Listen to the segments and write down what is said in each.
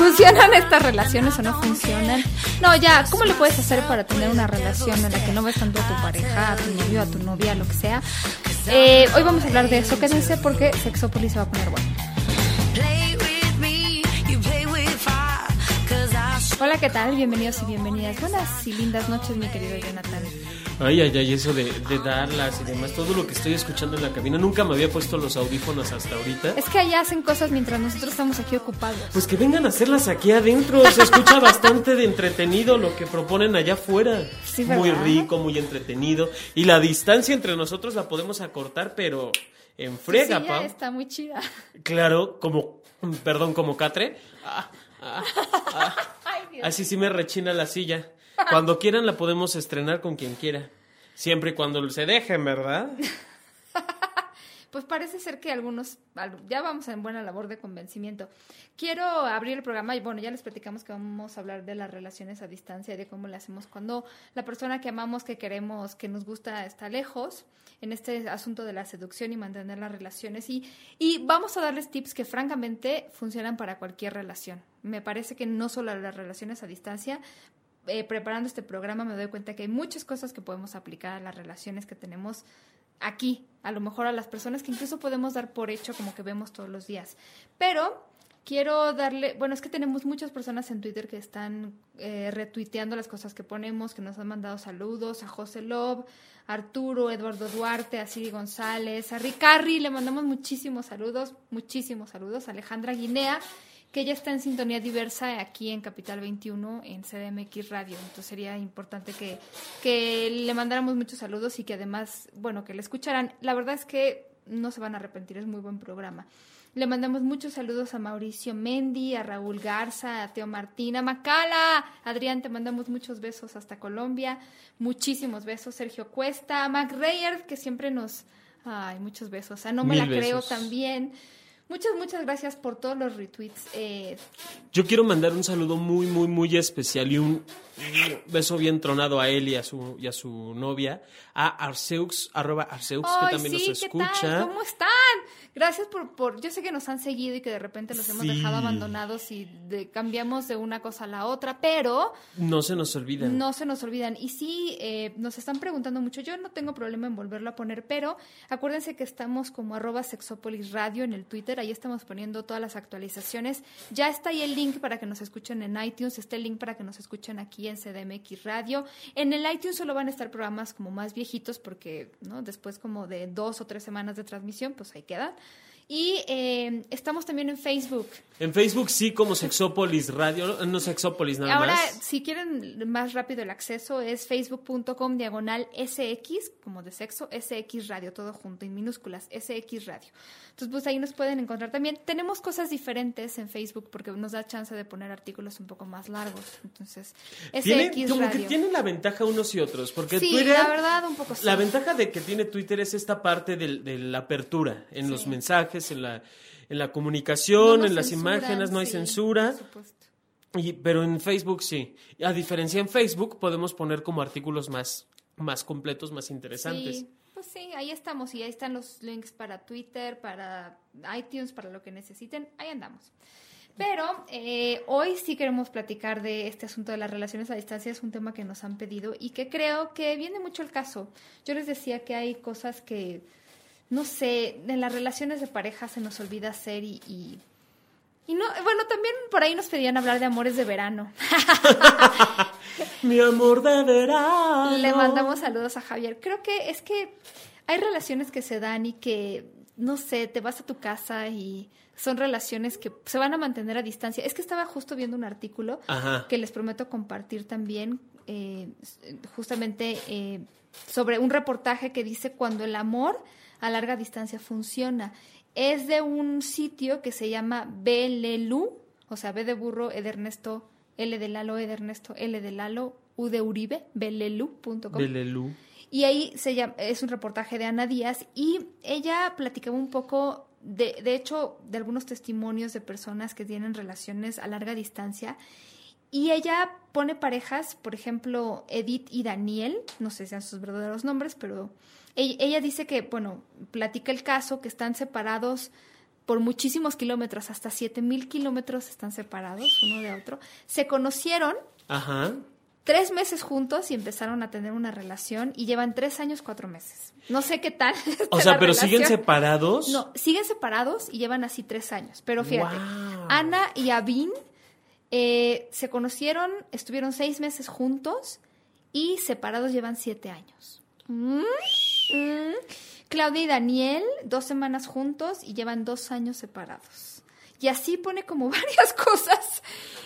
¿Funcionan estas relaciones o no funcionan? No, ya, ¿cómo le puedes hacer para tener una relación en la que no ves tanto a tu pareja, a tu novio, a tu novia, lo que sea? Eh, hoy vamos a hablar de eso, quédense porque Sexópolis se va a poner bueno. Hola, ¿qué tal? Bienvenidos y bienvenidas. Buenas y lindas noches, mi querido Jonathan. Ay, ay, ay, eso de, de darlas y demás, todo lo que estoy escuchando en la cabina, nunca me había puesto los audífonos hasta ahorita. Es que allá hacen cosas mientras nosotros estamos aquí ocupados. Pues que vengan a hacerlas aquí adentro, se escucha bastante de entretenido lo que proponen allá afuera. Sí, muy rico, muy entretenido. Y la distancia entre nosotros la podemos acortar, pero en frega, sí, pa. ya está muy chida. Claro, como, perdón, como catre. Ah, ah, ah. Así sí me rechina la silla. Cuando quieran la podemos estrenar con quien quiera. Siempre y cuando se dejen, ¿verdad? Pues parece ser que algunos, al- ya vamos en buena labor de convencimiento. Quiero abrir el programa y bueno, ya les platicamos que vamos a hablar de las relaciones a distancia y de cómo le hacemos cuando la persona que amamos, que queremos, que nos gusta está lejos en este asunto de la seducción y mantener las relaciones. Y, y vamos a darles tips que francamente funcionan para cualquier relación. Me parece que no solo las relaciones a distancia, eh, preparando este programa me doy cuenta que hay muchas cosas que podemos aplicar a las relaciones que tenemos aquí, a lo mejor a las personas que incluso podemos dar por hecho como que vemos todos los días. Pero quiero darle, bueno, es que tenemos muchas personas en Twitter que están eh, retuiteando las cosas que ponemos, que nos han mandado saludos, a José a Arturo, Eduardo Duarte, a Siri González, a Ricarri, le mandamos muchísimos saludos, muchísimos saludos, a Alejandra Guinea, que ya está en sintonía diversa aquí en Capital 21 en CDMX Radio. Entonces sería importante que, que le mandáramos muchos saludos y que además, bueno, que le escucharan. La verdad es que no se van a arrepentir, es muy buen programa. Le mandamos muchos saludos a Mauricio Mendi, a Raúl Garza, a Teo Martín, a Macala, Adrián, te mandamos muchos besos hasta Colombia, muchísimos besos, Sergio Cuesta, a Mac Reyer, que siempre nos... Ay, muchos besos, a No Me Mil La Creo también. Muchas, muchas gracias por todos los retweets. Eh, Yo quiero mandar un saludo muy, muy, muy especial y un beso bien tronado a él y a su, y a su novia, a Arceux, arroba Arceux, que también sí, nos ¿qué escucha. tal? ¿Cómo están? Gracias por, por... Yo sé que nos han seguido y que de repente los hemos Sí. dejado abandonados y de- cambiamos de una cosa a la otra, pero No se nos olviden. no se nos olvidan. Y sí, eh, nos están preguntando mucho. Yo no tengo problema en volverlo a poner, pero acuérdense que estamos como arroba sexópolis radio en el Twitter. Ahí estamos poniendo todas las actualizaciones. Ya está ahí el link para que nos escuchen en iTunes. Está el link para que nos escuchen aquí en CDMX Radio. En el iTunes solo van a estar programas como más viejitos porque ¿no? después como de dos o tres semanas de transmisión, pues ahí quedan. Y eh, estamos también en Facebook. En Facebook sí, como Sexópolis Radio, no Sexópolis nada Ahora, más. si quieren más rápido el acceso, es facebook.com diagonal SX, como de sexo, SX Radio, todo junto, en minúsculas, SX Radio. Entonces, pues ahí nos pueden encontrar también. Tenemos cosas diferentes en Facebook porque nos da chance de poner artículos un poco más largos. Entonces, Tiene, SX como Radio. que tienen la ventaja unos y otros, porque sí, Twitter... la verdad, un poco sí. La ventaja de que tiene Twitter es esta parte de, la apertura en los mensajes, en la, en la comunicación, en las censuran, imágenes, no hay sí, censura. por supuesto. Y, pero en Facebook sí. A diferencia en Facebook podemos poner como artículos más, más completos, más interesantes. Sí, pues sí, ahí estamos y ahí están los links para Twitter, para iTunes, para lo que necesiten, ahí andamos. Pero eh, hoy sí queremos platicar de este asunto de las relaciones a distancia, es un tema que nos han pedido y que creo que viene mucho el caso. Yo les decía que hay cosas que, no sé, en las relaciones de pareja se nos olvida hacer y... y y no, bueno, también por ahí nos pedían hablar de amores de verano. Mi amor de verano. Le mandamos saludos a Javier. Creo que es que hay relaciones que se dan y que, no sé, te vas a tu casa y son relaciones que se van a mantener a distancia. Es que estaba justo viendo un artículo Ajá. que les prometo compartir también, eh, justamente eh, sobre un reportaje que dice cuando el amor a larga distancia funciona. Es de un sitio que se llama Belelu, o sea, B de burro, E de Ernesto, L de Lalo, E de Ernesto, L de Lalo, U de Uribe, belelu.com. Belelú. Y ahí se llama, es un reportaje de Ana Díaz y ella platicaba un poco, de, de hecho, de algunos testimonios de personas que tienen relaciones a larga distancia. Y ella pone parejas, por ejemplo, Edith y Daniel, no sé si sean sus verdaderos nombres, pero ella, ella dice que, bueno, platica el caso, que están separados por muchísimos kilómetros, hasta 7000 kilómetros están separados uno de otro. Se conocieron Ajá. tres meses juntos y empezaron a tener una relación y llevan tres años, cuatro meses. No sé qué tal. O sea, pero siguen separados. No, siguen separados y llevan así tres años. Pero fíjate, Wow. Ana y Abin eh, se conocieron, estuvieron seis meses juntos y separados llevan siete años. Mm, mm. Claudia y Daniel, dos semanas juntos y llevan dos años separados. Y así pone como varias cosas.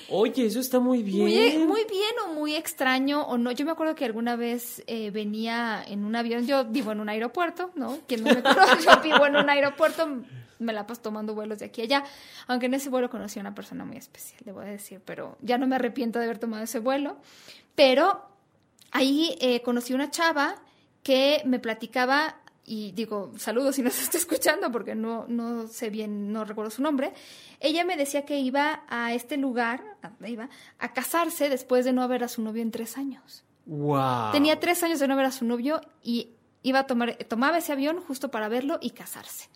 Oye, eso está muy bien. Muy, muy bien o muy extraño o no. Yo me acuerdo que alguna vez eh, venía en un avión, yo vivo en un aeropuerto, ¿no? Quien no me conoce, yo vivo en un aeropuerto, me la paso tomando vuelos de aquí a allá, aunque en ese vuelo conocí a una persona muy especial, debo decir, pero ya no me arrepiento de haber tomado ese vuelo. Pero ahí eh, conocí una chava que me platicaba y digo, saludos si nos está escuchando porque no, no sé bien, no recuerdo su nombre. Ella me decía que iba a este lugar, a iba, a casarse después de no ver a su novio en tres años. Wow. Tenía tres años de no ver a su novio y iba a tomar, tomaba ese avión justo para verlo y casarse.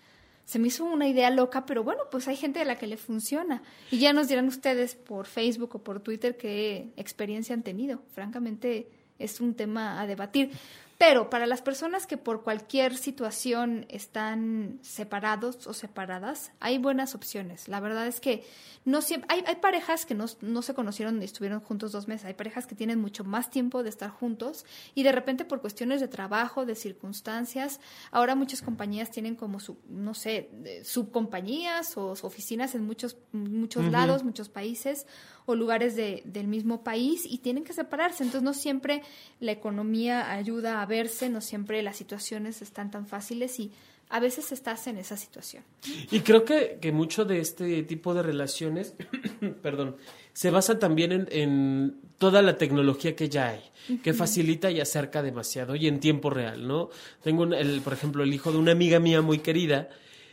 Se me hizo una idea loca, pero bueno, pues hay gente a la que le funciona. Y ya nos dirán ustedes por Facebook o por Twitter qué experiencia han tenido. Francamente, es un tema a debatir. Pero para las personas que por cualquier situación están separados o separadas, hay buenas opciones. La verdad es que no siempre, hay, hay parejas que no, no se conocieron y estuvieron juntos dos meses. Hay parejas que tienen mucho más tiempo de estar juntos y de repente por cuestiones de trabajo, de circunstancias, ahora muchas compañías tienen como su, no sé, subcompañías o oficinas en muchos, muchos lados, muchos países o lugares de- del mismo país y tienen que separarse. Entonces no siempre la economía ayuda a verse, no siempre las situaciones están tan fáciles y a veces estás en esa situación. Y creo que, que mucho de este tipo de relaciones, perdón, se basa también en, en toda la tecnología que ya hay, que facilita y acerca demasiado y en tiempo real, ¿no? Tengo, un- el, por ejemplo, el hijo de una amiga mía muy querida,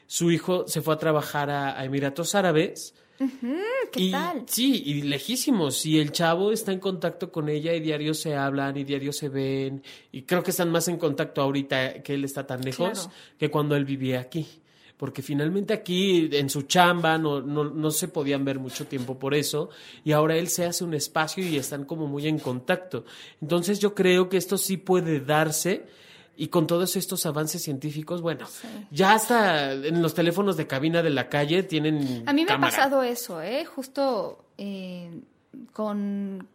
su hijo se fue a trabajar a, a Emiratos Árabes. ¿Qué y, tal? Sí, y lejísimos. Y el chavo está en contacto con ella y diario se hablan y diario se ven. Y creo que están más en contacto ahorita que él está tan lejos Claro. que cuando él vivía aquí. Porque finalmente aquí en su chamba no, no, no se podían ver mucho tiempo por eso. Y ahora él se hace un espacio y están como muy en contacto. Entonces yo creo que esto sí puede darse. Y con todos estos avances científicos, bueno, ya hasta en los teléfonos de cabina de la calle tienen. A mí me cámara. ha pasado eso, ¿eh? Justo eh, con,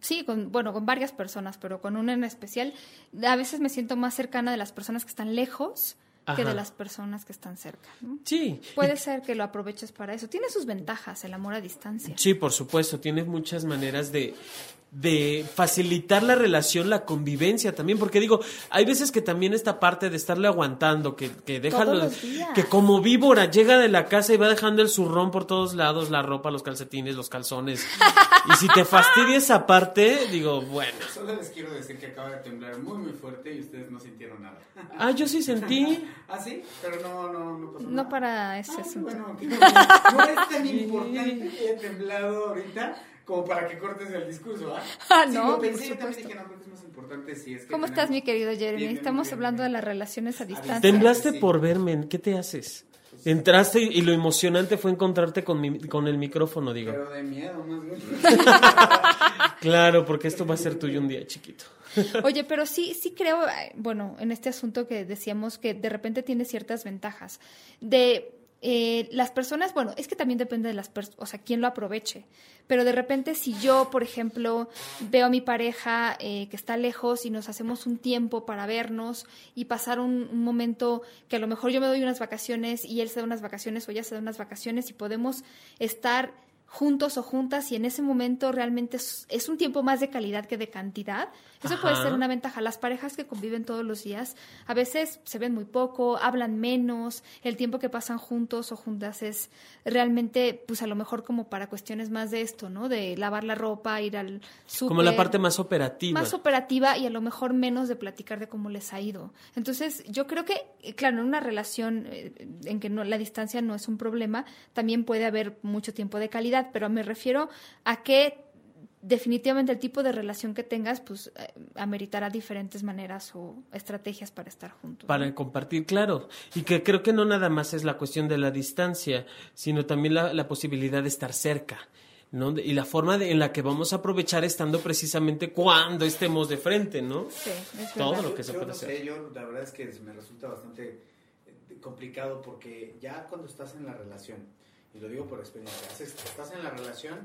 sí, con, bueno, con varias personas, pero con una en especial. A veces me siento más cercana de las personas que están lejos que Ajá. de las personas que están cerca. ¿no? Sí. Puede ser que lo aproveches para eso. Tiene sus ventajas el amor a distancia. Sí, por supuesto, tienes muchas maneras de, de facilitar la relación, la convivencia también, porque digo, hay veces que también esta parte de estarle aguantando, que, que deja los- que como víbora llega de la casa y va dejando el zurrón por todos lados, la ropa, los calcetines, los calzones. Y si te fastidia esa parte, digo, bueno. Solo les quiero decir que acaba de temblar muy muy fuerte y ustedes no sintieron nada. Ah, yo sí sentí. ¿Ah, sí? Pero no, no, no pasó No nada. para ese Ah, qué asunto. bueno. No es tan importante que haya temblado ahorita como para que cortes el discurso, ¿ah? Ah, Sí, no, lo pensé, por yo también supuesto. dije, no, creo que es más importante si es que ¿Cómo estás, mi querido Jeremy? Bien, Estamos bien, hablando bien. de las relaciones a distancia. Temblaste Sí. por verme, ¿qué te haces? Entraste y, y lo emocionante fue encontrarte con, mi- con el micrófono, digo. Pero de miedo, más bien. Claro, porque esto va a ser tuyo un día, chiquito. Oye, pero sí, sí creo, bueno, en este asunto que decíamos que de repente tiene ciertas ventajas. De eh, las personas, bueno, es que también depende de las personas, o sea, quién lo aproveche. Pero de repente si yo, por ejemplo, veo a mi pareja eh, que está lejos y nos hacemos un tiempo para vernos y pasar un, un momento que a lo mejor yo me doy unas vacaciones y él se da unas vacaciones o ella se da unas vacaciones y podemos estar juntos o juntas y en ese momento realmente es, es un tiempo más de calidad que de cantidad. Eso puede ser una ventaja. Las parejas que conviven todos los días a veces se ven muy poco, hablan menos, el tiempo que pasan juntos o juntas es realmente, pues a lo mejor como para cuestiones más de esto, ¿no? De lavar la ropa, ir al súper. Como la parte más operativa. Más operativa y a lo mejor menos de platicar de cómo les ha ido. Entonces, yo creo que, eh, claro, en una relación eh, en que no, la distancia no es un problema, también puede haber mucho tiempo de calidad, pero me refiero a que definitivamente el tipo de relación que tengas, pues eh, ameritará diferentes maneras o estrategias para estar juntos. Para compartir, claro. Y que creo que no nada más es la cuestión de la distancia, sino también la, la posibilidad de estar cerca. ¿no? Y la forma de- en la que vamos a aprovechar estando precisamente cuando estemos de frente, ¿no? Sí, es Todo verdad. lo que se yo puede no hacer. sé, yo la verdad es que me resulta bastante eh, complicado porque ya cuando estás en la relación, y lo digo por experiencia, estás en la relación,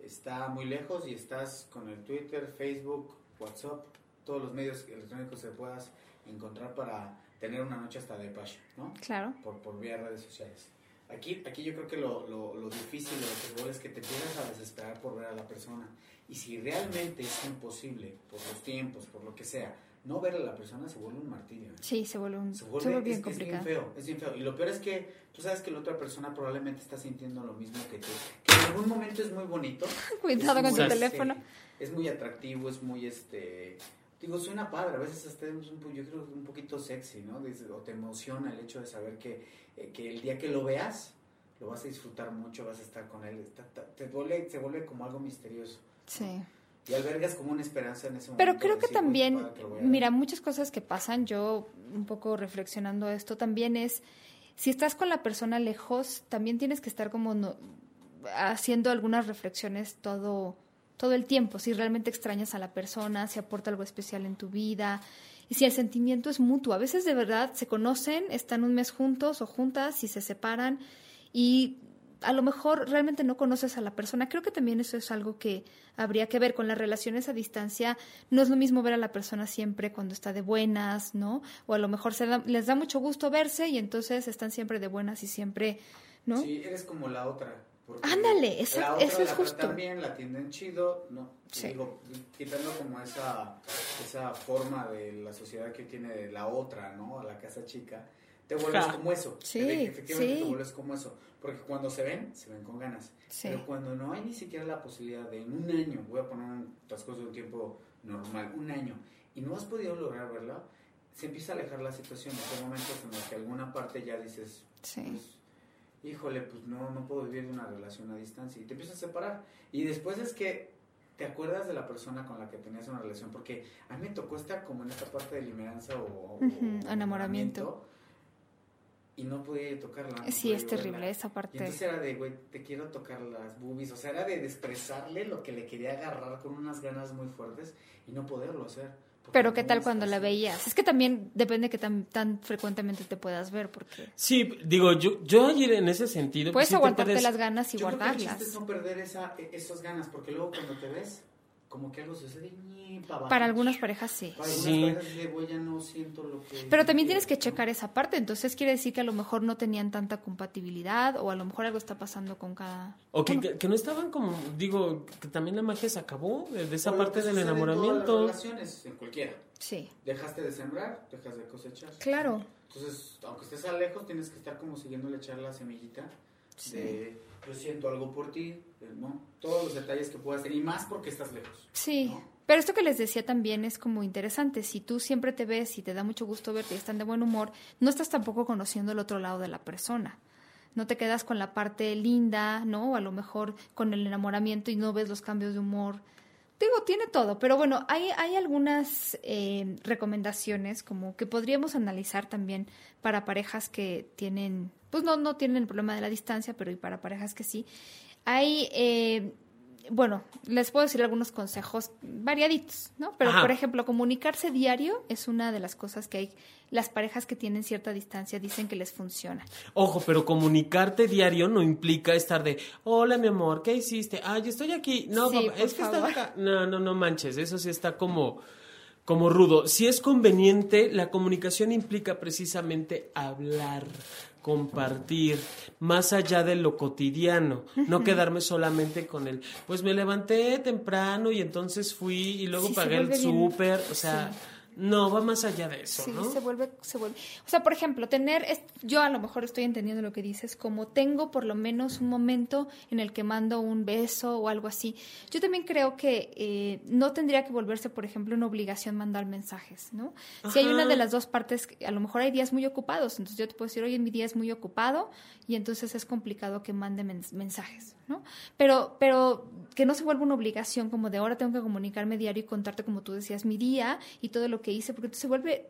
está muy lejos y estás con el Twitter, Facebook, WhatsApp, todos los medios electrónicos que puedas encontrar para tener una noche hasta de paso, ¿no? Claro. por, por vía redes sociales. Aquí, aquí yo creo que lo, lo, lo difícil de lo que se vuelve es que te empiezas a desesperar por ver a la persona. Y si realmente es imposible, por los tiempos, por lo que sea, no ver a la persona se vuelve un martirio. ¿eh? Sí, se vuelve, un, Se se vuelve, bien es, es bien complicado. feo, es bien feo. Y lo peor es que tú sabes que la otra persona probablemente está sintiendo lo mismo que tú. Que en algún momento es muy bonito. Cuidado con muy, tu este, teléfono. Es muy atractivo, es muy este. Digo, suena padre, a veces hasta es un, yo creo un poquito sexy, ¿no? O te emociona el hecho de saber que, eh, que el día que lo veas, lo vas a disfrutar mucho, vas a estar con él. está- te vuelve, se vuelve como algo misterioso. Sí. Y albergas como una esperanza en ese momento. Pero creo que decir, "Uy, también, padre, que lo voy a ver". mira, muchas cosas que pasan, yo un poco reflexionando esto, también es, si estás con la persona lejos, también tienes que estar como no- haciendo algunas reflexiones todo, todo el tiempo, si realmente extrañas a la persona, si aporta algo especial en tu vida, y si el sentimiento es mutuo. A veces de verdad se conocen, están un mes juntos o juntas y se separan y a lo mejor realmente no conoces a la persona. Creo que también eso es algo que habría que ver con las relaciones a distancia. No es lo mismo ver a la persona siempre cuando está de buenas, ¿no? O a lo mejor se da- les da mucho gusto verse y entonces están siempre de buenas y siempre, ¿no? Sí, eres como la otra. Ándale, eso- la otra eso es la justo. tratan bien, la atienden chido, no, Sí. digo, quitando como esa, esa forma de la sociedad que tiene de la otra, ¿no? A la casa chica, te vuelves Ja. como eso. Sí, Efe- efectivamente sí. te vuelves como eso. Porque cuando se ven, se ven con ganas. Sí. Pero cuando no hay ni siquiera la posibilidad de en un año, voy a poner un transcurso de un tiempo normal, un año, y no has podido lograr verla, se empieza a alejar la situación. Hay momentos en los que alguna parte ya dices, Sí. pues, híjole, pues no, no puedo vivir una relación a distancia y te empiezas a separar. Y después es que te acuerdas de la persona con la que tenías una relación, porque a mí me tocó estar como en esta parte de limeranza o, o- Ujú, o enamoramiento. Y no podía tocarla. no Sí, podía es verla. terrible esa Y parte. entonces era de, güey, te quiero tocar las boobies, o sea, era de desprezarle lo que le quería agarrar con unas ganas muy fuertes y no poderlo hacer. Pero qué tal cuando estás la así. veías. Es que también depende que tan, tan frecuentemente te puedas ver, porque Sí, digo, yo, yo ayer en ese sentido. puedes pues, aguantarte puedes- las ganas y Yo creo que el guardarlas. no perder esa, e- esas ganas, porque luego cuando te ves, como que algo sucede ñi, pa' abajo. Para algunas parejas sí. Para algunas Sí. parejas de, güey, ya no siento lo que... Pero también quiero", tienes que ¿no? checar esa parte, entonces quiere decir que a lo mejor no tenían tanta compatibilidad o a lo mejor algo está pasando con cada... O que, Bueno, que- que no estaban como, digo, que también la magia se acabó de, de esa O lo parte que del sucede en todas enamoramiento. las relaciones, en cualquiera. Sí, Dejaste de sembrar, dejas de cosechar. claro. Entonces, aunque estés a lejos, tienes que estar como siguiéndole echar la semillita Sí. de yo siento algo por ti, eh, ¿no? Todos los detalles que puedas hacer y más porque estás lejos. Sí, ¿no? pero esto que les decía también es como interesante. Si tú siempre te ves y te da mucho gusto verte y están de buen humor, no estás tampoco conociendo el otro lado de la persona. No te quedas con la parte linda, ¿no? O a lo mejor con el enamoramiento y no ves los cambios de humor. Digo, tiene todo, pero bueno, hay, hay algunas eh, recomendaciones como que podríamos analizar también para parejas que tienen, pues no, no tienen el problema de la distancia, pero y para parejas que sí. Hay, eh, bueno, les puedo decir algunos consejos variaditos, ¿no? Pero, Ajá. por ejemplo, comunicarse diario es una de las cosas que hay, las parejas que tienen cierta distancia dicen que les funciona. Ojo, pero comunicarte diario no implica estar de, hola mi amor, ¿qué hiciste? Ah, yo estoy aquí. No, Sí, papá, es que estás acá. No, no, no manches, eso sí está como, como rudo. Si es conveniente, la comunicación implica precisamente hablar, compartir, más allá de lo cotidiano, no quedarme solamente con el, pues me levanté temprano y entonces fui y luego Sí, pagué el súper, o sea, no, va más allá de eso, Sí, ¿no? se vuelve, se vuelve. O sea, por ejemplo, tener, es- yo a lo mejor estoy entendiendo lo que dices, como tengo por lo menos un momento en el que mando un beso o algo así. Yo también creo que eh, no tendría que volverse, por ejemplo, una obligación mandar mensajes, ¿no? Si hay una de las dos partes, a lo mejor hay días muy ocupados, entonces yo te puedo decir, oye, mi día es muy ocupado y entonces es complicado que mande mens- mensajes, ¿no? Pero, pero que no se vuelva una obligación como de ahora tengo que comunicarme diario y contarte, como tú decías, mi día y todo lo que hice, porque se vuelve,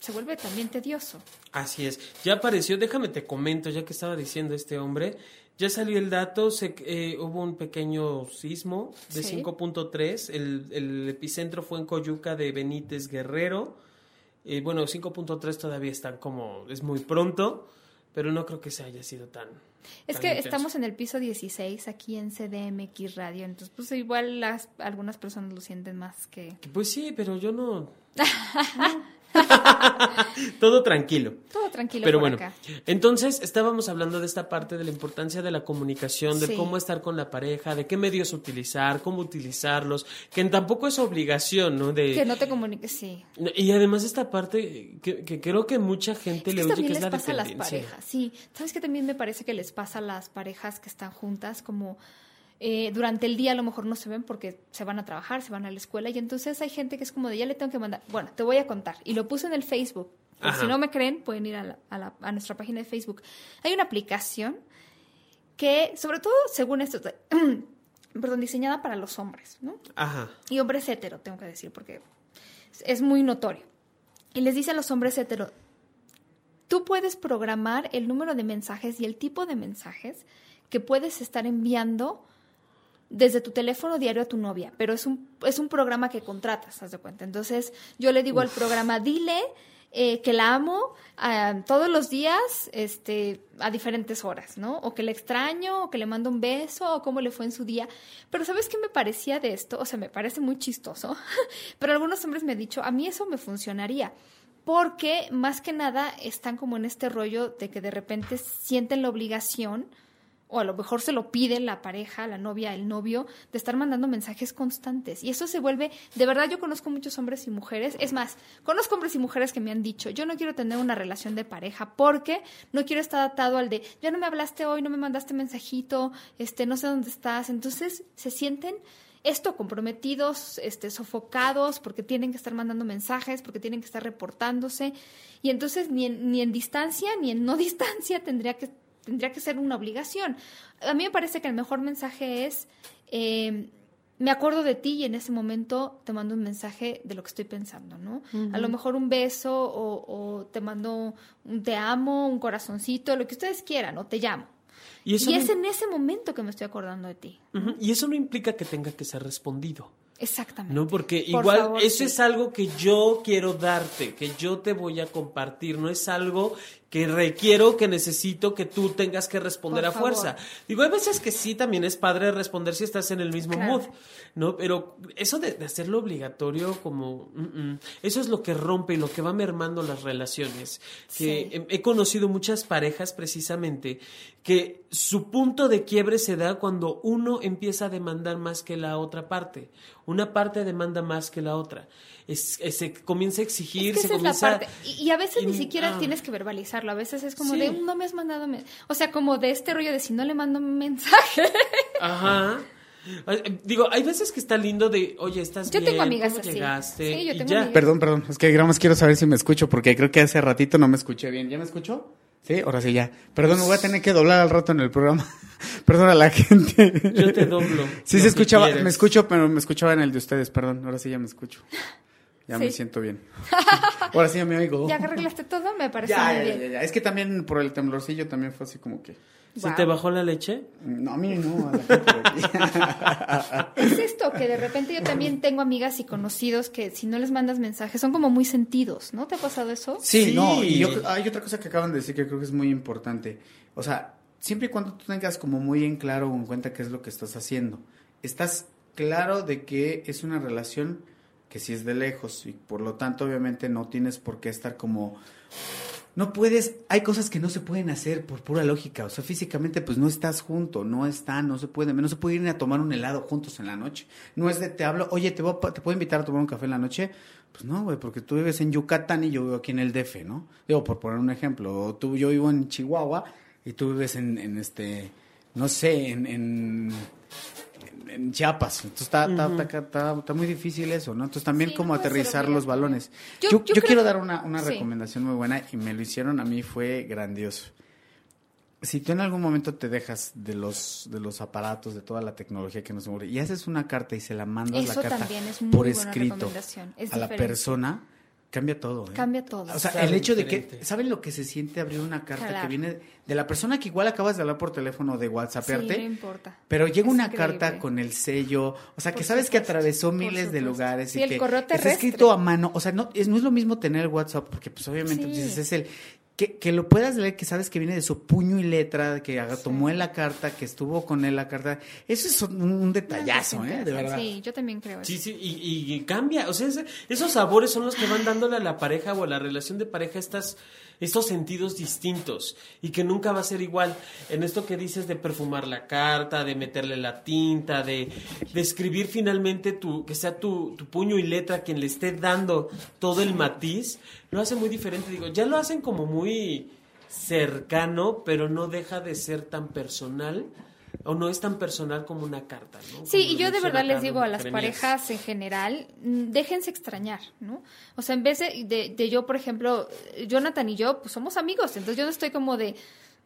se vuelve también tedioso. Así es. Ya apareció, déjame te comento, ya que estaba diciendo este hombre, ya salió el dato, se, eh, hubo un pequeño sismo de Sí. 5.3, el, el epicentro fue en Coyuca de Benítez Guerrero. Eh, bueno, 5.3 todavía están como, es muy pronto, pero no creo que se haya sido tan... Es tan que intenso. estamos en el piso 16 aquí en CDMX Radio, entonces pues igual las, algunas personas lo sienten más que... Pues sí, pero yo no... Todo tranquilo. Todo tranquilo Pero por bueno, acá. entonces estábamos hablando de esta parte de la importancia de la comunicación, de Sí. cómo estar con la pareja, de qué medios utilizar, cómo utilizarlos, que tampoco es obligación, ¿no? De, Que no te comuniques, sí. Y además esta parte que, que creo que mucha gente Es le oye que es la pasa a las parejas, sí. ¿Sabes que también me parece que les pasa a las parejas que están juntas como eh, durante el día a lo mejor no se ven porque se van a trabajar, se van a la escuela y entonces hay gente que es como de ya le tengo que mandar. Bueno, te voy a contar. Y lo puse en el Facebook. Si no me creen, pueden ir a, la- a la- a nuestra página de Facebook. Hay una aplicación que, sobre todo, según esto, perdón, diseñada para los hombres, ¿no? Ajá. y hombres hetero, tengo que decir, porque es- es muy notorio. Y les dice a los hombres hetero, tú puedes programar el número de mensajes y el tipo de mensajes que puedes estar enviando desde tu teléfono diario a tu novia, pero es un, es un programa que contratas, haz de cuenta. Entonces, yo le digo al programa, dile eh, que la amo ah, todos los días este, a diferentes horas, ¿no? O que le extraño, o que le mando un beso, o cómo le fue en su día. Pero ¿sabes qué me parecía de esto? O sea, me parece muy chistoso, pero algunos hombres me han dicho, a mí eso me funcionaría. Porque más que nada están como en este rollo de que de repente sienten la obligación o a lo mejor se lo pide la pareja, la novia, el novio, de estar mandando mensajes constantes. Y eso se vuelve, de verdad yo conozco muchos hombres y mujeres, es más, conozco hombres y mujeres que me han dicho, yo no quiero tener una relación de pareja porque no quiero estar atado al de, ya no me hablaste hoy, no me mandaste mensajito, este, no sé dónde estás. Entonces se sienten esto comprometidos, este, sofocados, porque tienen que estar mandando mensajes, porque tienen que estar reportándose. Y entonces ni en, ni en distancia ni en no distancia tendría que tendría que ser una obligación. A mí me parece que el mejor mensaje es, eh, me acuerdo de ti y en ese momento te mando un mensaje de lo que estoy pensando, ¿no? A lo mejor un beso o, o te mando un te amo, un corazoncito, lo que ustedes quieran, o te llamo. Y Y, eso, no, es en ese momento que me estoy acordando de ti. Y eso no implica que tenga que ser respondido. Exactamente. No, porque Por igual favor, eso sí. es algo que yo quiero darte, que yo te voy a compartir, no es algo que requiero, que necesito que tú tengas que responder Por a fuerza. Digo, hay veces que sí también es padre responder si estás en el mismo Claro. mood, ¿no? Pero eso de, de hacerlo obligatorio como, mm, mm, eso es lo que rompe y lo que va mermando las relaciones. Que Sí. he, he conocido muchas parejas precisamente que su punto de quiebre se da cuando uno empieza a demandar más que la otra parte. Una parte demanda más que la otra. Es, es- se comienza a exigir, Es que se esa es la comienza parte. Y, y a veces y- ni siquiera ah. tienes que verbalizarlo. A veces es como Sí. de, no me has mandado. men-". O sea, como de este rollo de si no le mando un mensaje. Ajá. Eh, Digo, hay veces que está lindo de, oye, estás Yo bien, tengo amigas ¿cómo así. llegaste? Sí, yo Y tengo ya. amigas. Perdón, perdón, es que más quiero saber si me escucho porque creo que hace ratito no me escuché bien. ¿Ya me escuchó? Sí, ahora sí ya. Perdón, me voy a tener que doblar al rato en el programa. Perdón a la gente. Yo te doblo. Sí, se escuchaba, quieras. me escucho, pero me escuchaba en el de ustedes, perdón. Ahora sí ya me escucho. Ya me siento bien. Ahora sí ya me oigo. ya que arreglaste todo, me parece Ya, muy ya, bien. ya, ya. Es que también por el temblorcillo también fue así como que. ¿Se Wow. te bajó la leche? No, a mí no, a la gente de aquí. Es esto, que de repente yo también tengo amigas y conocidos que si no les mandas mensajes son como muy sentidos, ¿no? ¿Te ha pasado eso? Sí, Sí. no, y yo, hay otra cosa que acaban de decir que creo que es muy importante. O sea, siempre y cuando tú tengas como muy en claro o en cuenta qué es lo que estás haciendo. Estás claro de que es una relación que sí es de lejos y por lo tanto obviamente no tienes por qué estar como no puedes, hay cosas que no se pueden hacer por pura lógica, o sea, físicamente pues no estás junto, no están, no se puede, no se puede ir a tomar un helado juntos en la noche. No es de te hablo, oye, te, voy a- puedo invitar a tomar un café en la noche. Pues no, güey, porque tú vives en Yucatán y yo vivo aquí en el DF, ¿no? Digo, por poner un ejemplo, tú, yo vivo en Chihuahua y tú vives en, en este, no sé, en, en, en- en Chiapas. Entonces está, está, está- está- está muy difícil eso, ¿no? Entonces también Sí, como aterrizar los balones. Yo- Yo, yo yo creo- quiero dar una, una Sí. recomendación muy buena y me lo hicieron a mí, fue grandioso. Si tú en algún momento te dejas de los, de los aparatos, de toda la tecnología que nos muere, y haces una carta y se la mandas Eso la carta también es muy por escrito a la persona, cambia todo. ¿eh? Cambia todo. O sea, Sabe el hecho de que. ¿saben lo que se siente abrir una carta que viene de la persona que igual acabas de hablar por teléfono de sí, WhatsApparte? no importa. Pero llega Es una increíble. carta con el sello, o sea, que sabes que atravesó miles de lugares Sí, y el que correo está escrito a mano, o sea, no es, no es lo mismo tener el WhatsApp, porque pues obviamente Sí. dices, es el... Que, que lo puedas leer, que sabes que viene de su puño y letra, que Sí. tomó él la carta, que estuvo con él la carta. Eso es un, un detallazo, ¿eh? De verdad. Sí, yo también creo eso. Sí, sí, y, y cambia. O sea, ese- esos sabores son los que van dándole a la pareja o a la relación de pareja estas, estos sentidos distintos y que nunca va a ser igual. En esto que dices de perfumar la carta, de meterle la tinta, de, escribir finalmente tu, que sea tu, tu puño y letra quien le esté dando todo el matiz, lo hace muy diferente. Digo, ya lo hacen como muy cercano, pero no deja de ser tan personal. O no es tan personal como una carta, ¿no? Sí, Como y yo de verdad les digo a las parejas en general, mm, déjense extrañar, ¿no? O sea, en vez de, de, de yo, por ejemplo, Jonathan y yo, pues somos amigos, entonces yo no estoy como de,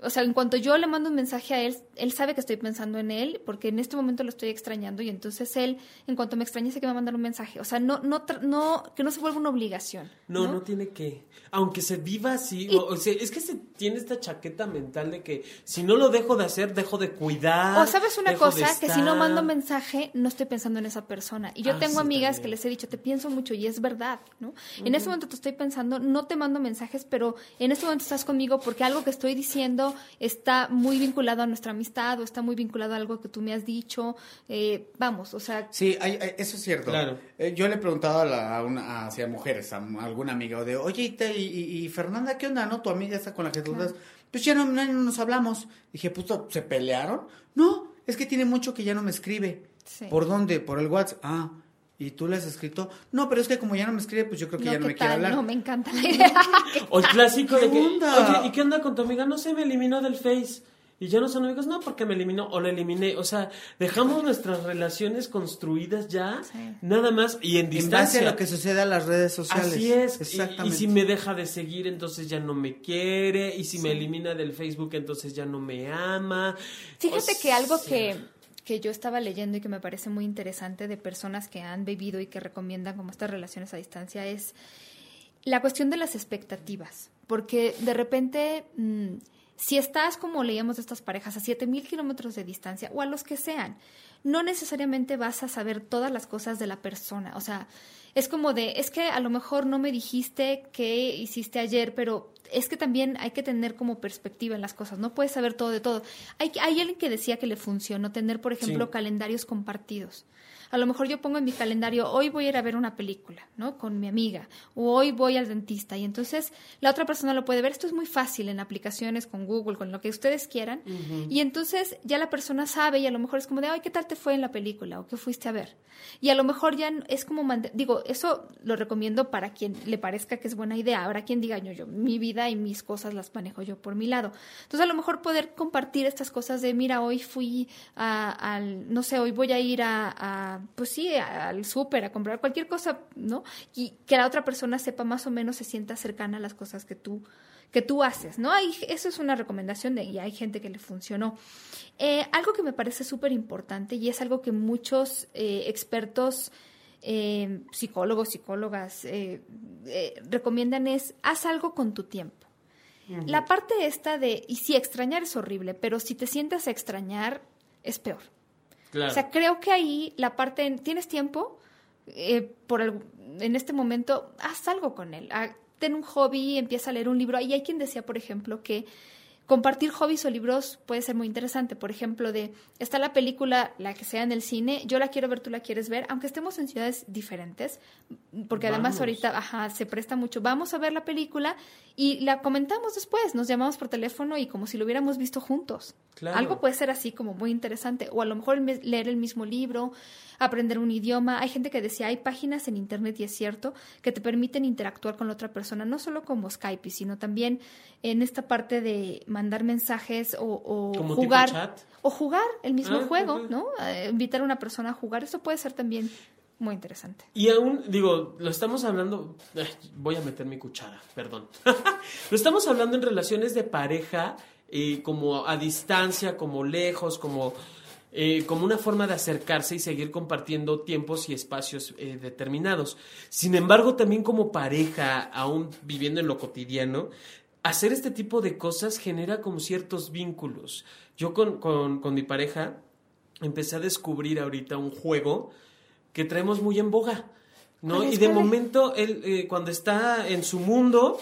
o sea, en cuanto yo le mando un mensaje a él, él sabe que estoy pensando en él, porque en este momento lo estoy extrañando y entonces él, en cuanto me extrañe, sé que me va a mandar un mensaje. O sea, no, no, no, que no se vuelva una obligación. No, No, no, tiene que. Aunque se viva así, Y- o, o sea, es que se tiene esta chaqueta mental de que si no lo dejo de hacer, dejo de cuidar. O sabes una cosa, que si no mando mensaje, no estoy pensando en esa persona. Y yo Ah, tengo sí, amigas también. que les he dicho, te pienso mucho y es verdad, ¿no? En este momento te estoy pensando, no te mando mensajes, pero en este momento estás conmigo porque algo que estoy diciendo está muy vinculado a nuestra amistad o está muy vinculado a algo que tú me has dicho. Eh, vamos, o sea, Sí, hay- hay- eso es cierto. Claro. Eh, yo le he preguntado a, la- a una, hacia mujeres, a, a alguna amiga, de, oye, y, te- y- y- y Fernanda, ¿qué onda? ¿No? Tu amiga está con la que tú Claro. Pues ya no, no nos hablamos. Dije, pues, ¿se pelearon? No, es que tiene mucho que ya no me escribe. Sí. ¿Por dónde? Por el WhatsApp. Ah, ¿y tú le has escrito? No, pero es que como ya no me escribe, pues yo creo que no, ya no ¿qué me quiere hablar. No, me encanta la idea. O el clásico de ¿Qué que, onda? oye, ¿y qué onda con tu amiga? No sé, me eliminó del Face. Y ya no son amigos, no, porque me eliminó o la eliminé. O sea, dejamos nuestras relaciones construidas ya, Sí. nada más, y en En base distancia. a lo que sucede a las redes sociales. Así es. Exactamente. Y, si me deja de seguir, entonces ya no me quiere. Y si me elimina del Facebook, entonces ya no me ama. Fíjate O que algo que, que yo estaba leyendo y que me parece muy interesante de personas que han vivido y que recomiendan como estas relaciones a distancia es la cuestión de las expectativas. Porque de repente, mm, si estás, como leíamos de estas parejas, a 7000 kilómetros de distancia o a los que sean, no necesariamente vas a saber todas las cosas de la persona. O sea, es como de, es que a lo mejor no me dijiste qué hiciste ayer, pero es que también hay que tener como perspectiva en las cosas. No puedes saber todo de todo. Hay, hay alguien que decía que le funcionó tener, por ejemplo, Sí. calendarios compartidos. A lo mejor yo pongo en mi calendario, hoy voy a ir a ver una película, ¿no? Con mi amiga, o hoy voy al dentista, y entonces la otra persona lo puede ver. Esto es muy fácil en aplicaciones, con Google, con lo que ustedes quieran. Y entonces ya la persona sabe, y a lo mejor es como de, ay, ¿qué tal te fue en la película? ¿O qué fuiste a ver? Y a lo mejor ya es como, digo, eso lo recomiendo para quien le parezca que es buena idea. Habrá quien diga, yo, yo, mi vida y mis cosas las manejo yo por mi lado. Entonces a lo mejor poder compartir estas cosas de, mira, hoy fui a- al, no sé, hoy voy a ir a, a, pues sí, al súper a comprar cualquier cosa, ¿no? Y que la otra persona sepa más o menos, se sienta cercana a las cosas que tú que tú haces, ¿no? Hay, eso es una recomendación de, y hay gente que le funcionó. Eh, algo que me parece súper importante y es algo que muchos eh, expertos, eh, psicólogos, psicólogas, recomiendan es, haz algo con tu tiempo. La parte esta de, y sí, extrañar es horrible, pero si te sientes a extrañar, es peor. O sea, creo que ahí la parte, ¿tienes tiempo? Eh, por en este momento, haz algo con él. Ah, ten un hobby, empieza a leer un libro. Y hay quien decía, por ejemplo, que compartir hobbies o libros puede ser muy interesante. Por ejemplo, de está la película, la que sea en el cine, yo la quiero ver, tú la quieres ver, aunque estemos en ciudades diferentes, porque además ahorita ajá, se presta mucho. Vamos a ver la película y la comentamos después, nos llamamos por teléfono y como si lo hubiéramos visto juntos. Claro. Algo puede ser así como muy interesante. O a lo mejor leer el mismo libro, aprender un idioma. Hay gente que decía, hay páginas en internet, y es cierto, que te permiten interactuar con la otra persona, no solo como Skype, sino también en esta parte de mandar mensajes o, o Como tipo jugar. chat. O jugar el mismo Ah, juego. ¿no? Eh, invitar a una persona a jugar. Eso puede ser también muy interesante. Y aún, digo, lo estamos hablando, voy a meter mi cuchara, perdón. lo estamos hablando en relaciones de pareja, eh, como a distancia, como lejos, como, eh, como una forma de acercarse y seguir compartiendo tiempos y espacios eh, determinados. Sin embargo, también como pareja, aún viviendo en lo cotidiano, hacer este tipo de cosas genera como ciertos vínculos. Yo con, con, con mi pareja empecé a descubrir ahorita un juego que traemos muy en boga, ¿no? Y de momento, él, eh, cuando está en su mundo,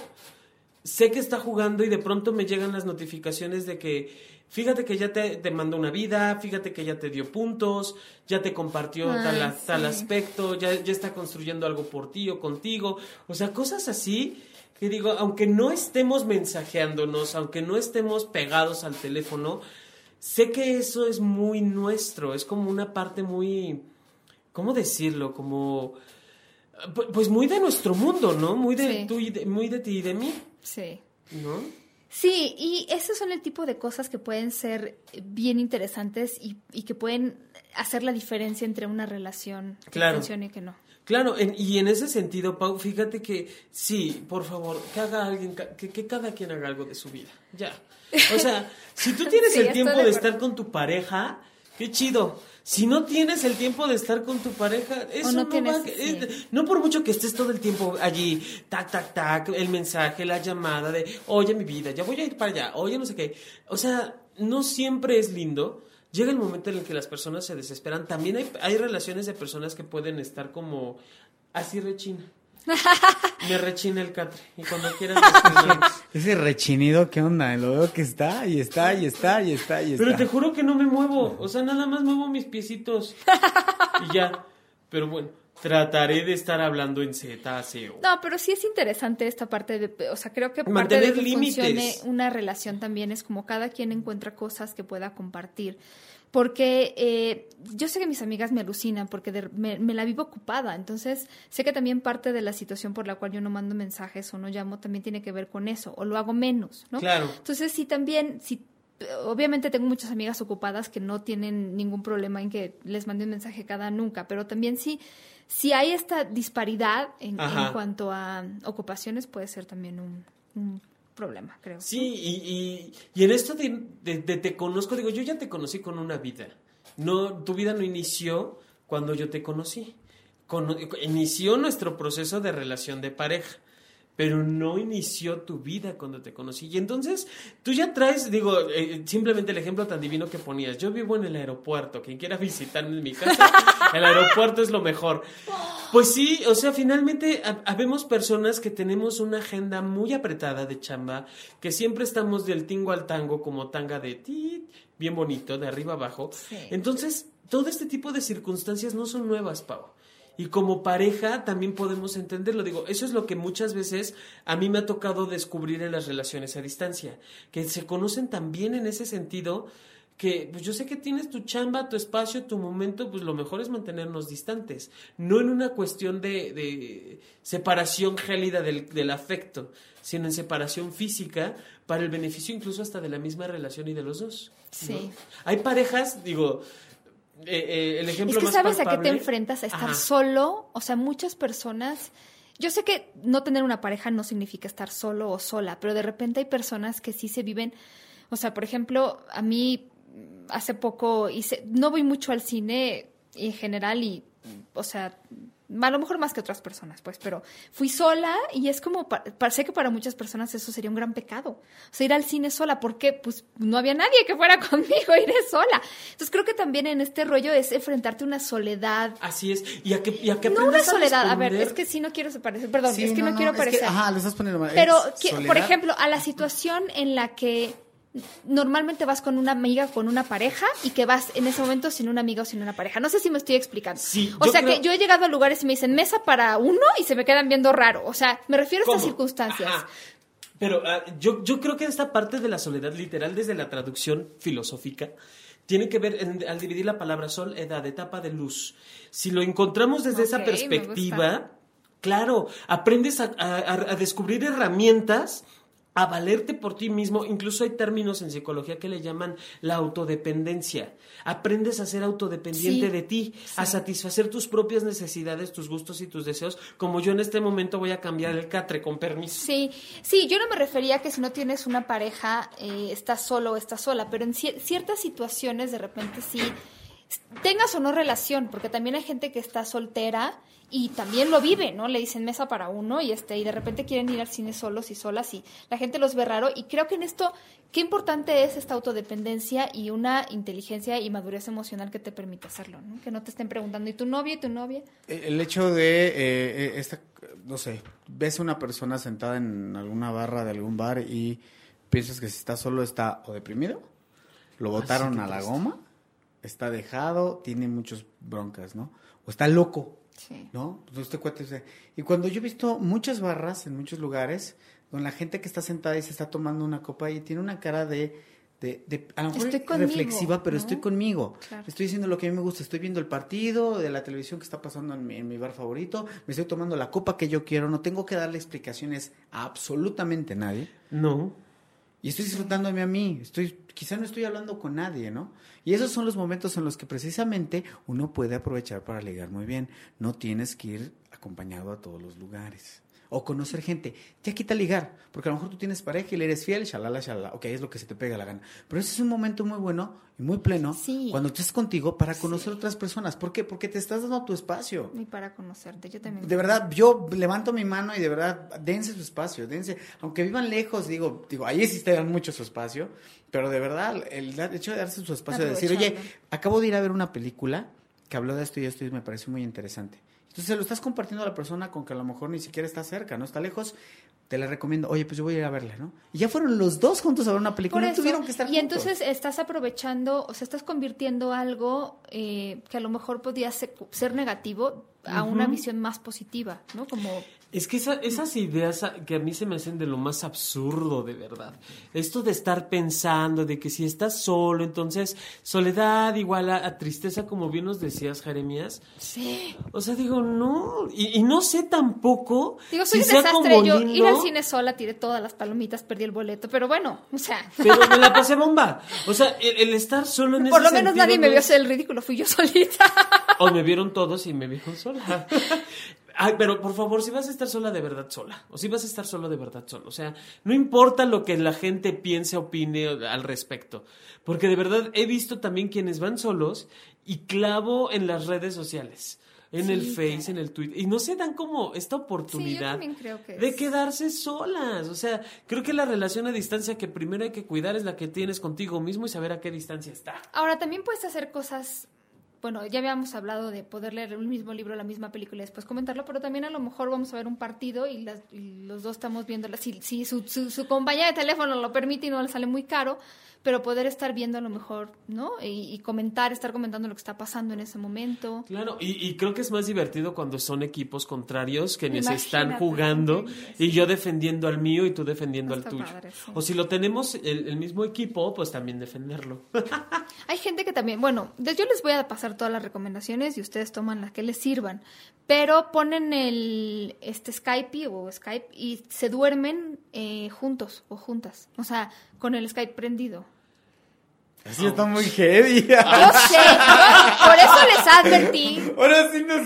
sé que está jugando y de pronto me llegan las notificaciones de que, fíjate que ya te, te mandó una vida, fíjate que ya te dio puntos, ya te compartió Ay, tal, tal aspecto, ya, ya está construyendo algo por ti o contigo, o sea, cosas así que digo, aunque no estemos mensajeándonos, aunque no estemos pegados al teléfono, sé que eso es muy nuestro, es como una parte muy, ¿cómo decirlo? Como, pu- pues muy de nuestro mundo, ¿no? Muy de, Sí. tú y de- muy de ti y de mí, Sí. ¿no? Sí, y esos son el tipo de cosas que pueden ser bien interesantes y, y que pueden hacer la diferencia entre una relación que Claro. funcione y que no. Claro, en- y en ese sentido, Pau, fíjate que sí, por favor, que haga alguien, que, que cada quien haga algo de su vida, ya. O sea, si tú tienes Sí, el tiempo de estar con tu pareja, qué chido. Si no tienes el tiempo de estar con tu pareja, eso no no, tienes- va, sí. es- no por mucho que estés todo el tiempo allí, tac, tac, tac, el mensaje, la llamada de, oye mi vida, ya voy a ir para allá, oye no sé qué. O sea, no siempre es lindo. Llega el momento en el que las personas se desesperan. También hay, hay relaciones de personas que pueden estar como así rechina. Me rechina el catre. Y cuando quieran. Ese rechinido, ¿qué onda? Lo veo que está y está y está y está y está. Pero te juro que no me muevo. O sea, nada más muevo mis piecitos. Y ya. Pero bueno, trataré de estar hablando en cetáceo. No, pero sí es interesante esta parte de, o sea, creo que parte Mantener de que funcione una relación también es como cada quien encuentra cosas que pueda compartir. Porque eh, yo sé que mis amigas me alucinan porque de- me, me la vivo ocupada, entonces sé que también parte de la situación por la cual yo no mando mensajes o no llamo también tiene que ver con eso, o lo hago menos, ¿no? Claro. Entonces sí también, sí, obviamente tengo muchas amigas ocupadas que no tienen ningún problema en que les mande un mensaje cada nunca, pero también sí, si hay esta disparidad en, en cuanto a ocupaciones puede ser también un, un problema, creo. Sí, y, y, y en esto de, de- de te conozco, digo, yo ya te conocí con una vida. No, tu vida no inició cuando yo te conocí. Cono- inició nuestro proceso de relación de pareja, pero no inició tu vida cuando te conocí. Y entonces tú ya traes, digo, eh, simplemente el ejemplo tan divino que ponías. Yo vivo en el aeropuerto, quien quiera visitarme en mi casa, el aeropuerto es lo mejor. Pues sí, o sea, finalmente ha- habemos personas que tenemos una agenda muy apretada de chamba, que siempre estamos del tingo al tango como tanga de ti, bien bonito, de arriba abajo. Sí. Entonces, todo este tipo de circunstancias no son nuevas, Pau. Y como pareja también podemos entenderlo. Digo, eso es lo que muchas veces a mí me ha tocado descubrir en las relaciones a distancia, que se conocen también en ese sentido que pues yo sé que tienes tu chamba, tu espacio, tu momento, pues lo mejor es mantenernos distantes, no en una cuestión de, de separación gélida del, del afecto, sino en separación física para el beneficio incluso hasta de la misma relación y de los dos. ¿no? Sí. Hay parejas, digo, eh, eh, el ejemplo Es que más sabes a qué te enfrentas, a estar Ajá. solo, o sea, muchas personas, yo sé que no tener una pareja no significa estar solo o sola, pero de repente hay personas que sí se viven, o sea, por ejemplo, a mí mm, hace poco hice, no voy mucho al cine en general y, o sea, a lo mejor más que otras personas, pues, pero fui sola y es como, sé que para muchas personas eso sería un gran pecado. O sea, ir al cine sola, porque pues no había nadie que fuera conmigo, iré sola. Entonces creo que también en este rollo es enfrentarte a una soledad. Así es, y a que, y a que No una a soledad, a ver, es que sí no quiero parecer, perdón, Sí, es que no, quiero es parecer. ajá, lo estás poniendo mal. pero, que- por ejemplo, a la situación en la que normalmente vas con una amiga, con una pareja y que vas en ese momento sin una amiga o sin una pareja. No sé si me estoy explicando. Sí, o sea creo- que yo he llegado a lugares y me dicen mesa para uno y se me quedan viendo raro. O sea, me refiero a estas circunstancias. Ajá. Pero ah, yo, yo creo que esta parte de la soledad literal desde la traducción filosófica tiene que ver en- al dividir la palabra sol, edad, etapa de luz. Si lo encontramos desde esa perspectiva, claro, aprendes a, a- a descubrir herramientas a valerte por ti mismo. Incluso hay términos en psicología que le llaman la autodependencia. Aprendes a ser autodependiente Sí, de ti, a satisfacer tus propias necesidades, tus gustos y tus deseos, como yo en este momento voy a cambiar el catre, con permiso. Sí, sí, yo no me refería a que si no tienes una pareja, eh, estás solo o estás sola, pero en cier- ciertas situaciones de repente sí, tengas o no relación, porque también hay gente que está soltera y también lo vive, ¿no? Le dicen mesa para uno y este y de repente quieren ir al cine solos y solas y la gente los ve raro y creo que en esto qué importante es esta autodependencia y una inteligencia y madurez emocional que te permite hacerlo, ¿no? Que no te estén preguntando ¿y tu novia y tu novia? El hecho de, eh, eh, esta, no sé, ves a una persona sentada en alguna barra de algún bar y piensas que si está solo está o deprimido, lo botaron qué a la triste. goma, está dejado, tiene muchas broncas, ¿no? O está loco, Sí. ¿no? Entonces, este cuate, o sea, y cuando yo he visto muchas barras en muchos lugares, donde la gente que está sentada y se está tomando una copa y tiene una cara de, de, de- a lo mejor Estoy conmigo, reflexiva, pero ¿no? estoy conmigo. Claro. Estoy diciendo lo que a mí me gusta, estoy viendo el partido de la televisión que está pasando en mi, en mi bar favorito, me estoy tomando la copa que yo quiero, no tengo que darle explicaciones a absolutamente nadie. No. Y estoy disfrutándome a mí, estoy, quizá no estoy hablando con nadie, ¿no? Y esos son los momentos en los que precisamente uno puede aprovechar para ligar muy bien. No tienes que ir acompañado a todos los lugares. O conocer gente. Ya quita ligar, porque a lo mejor tú tienes pareja y le eres fiel, shalala, shalala. Ok, es lo que se te pega la gana. Pero ese es un momento muy bueno y muy pleno Sí. cuando estás contigo para conocer otras personas. ¿Por qué? Porque te estás dando tu espacio. Ni para conocerte, yo también. De verdad, yo levanto mi mano y de verdad, dense su espacio, dense, aunque vivan lejos, digo, digo, ahí sí te dan mucho su espacio, pero de verdad, el hecho de darse su espacio, de decir, oye, acabo de ir a ver una película que habló de esto y esto y me pareció muy interesante. Entonces se lo estás compartiendo a la persona con que a lo mejor ni siquiera está cerca, no está lejos, te la recomiendo, oye, pues yo voy a ir a verla, ¿no? Y ya fueron los dos juntos a ver una película, Por no tuvieron que estar y juntos. entonces estás aprovechando, o sea, estás convirtiendo algo eh, que a lo mejor podía ser, ser negativo a una visión más positiva, ¿no? Como Es que esa- esas ideas que a mí se me hacen de lo más absurdo, de verdad. Esto de estar pensando de que si estás solo, entonces soledad igual a, a tristeza, como bien nos decías, Jeremías. sí. O sea, digo, no. Y, y no sé tampoco Digo, soy si un desastre. Yo lindo, ir al cine sola, tiré todas las palomitas, perdí el boleto, pero bueno, o sea, Pero me la pasé bomba. O sea, el, el estar solo en por ese lo menos nadie me vio hacer el ridículo, fui yo solita. O me vieron todos y me vieron sola. Ay, pero por favor, si vas a estar sola de verdad sola, o si vas a estar solo de verdad solo, o sea, no importa lo que la gente piense, opine al respecto, porque de verdad he visto también quienes van solos y clavo en las redes sociales, en Sí, el Face, claro. en el Twitter, y no se dan como esta oportunidad que de quedarse solas, o sea, creo que la relación a distancia que primero hay que cuidar es la que tienes contigo mismo y saber a qué distancia está. Ahora, también puedes hacer cosas. Bueno, ya habíamos hablado de poder leer el mismo libro, la misma película y después comentarlo, pero también a lo mejor vamos a ver un partido y, las- y los dos estamos viendo, si, si su, su, su compañía de teléfono lo permite y no le sale muy caro, pero poder estar viendo a lo mejor, ¿no? Y, y comentar, estar comentando lo que está pasando en ese momento. Claro, y, y creo que es más divertido cuando son equipos contrarios que se Imagínate, están jugando y yo defendiendo al mío y tú defendiendo al tuyo. padre, sí. O si lo tenemos el, el mismo equipo, pues también defenderlo. Hay gente que también, bueno, yo les voy a pasar todas las recomendaciones y ustedes toman las que les sirvan, pero ponen el este Skype o Skype y se duermen eh, juntos o juntas, o sea, con el Skype prendido. Así está muy heavy. Yo sé, por eso les advertí. Ahora sí nos,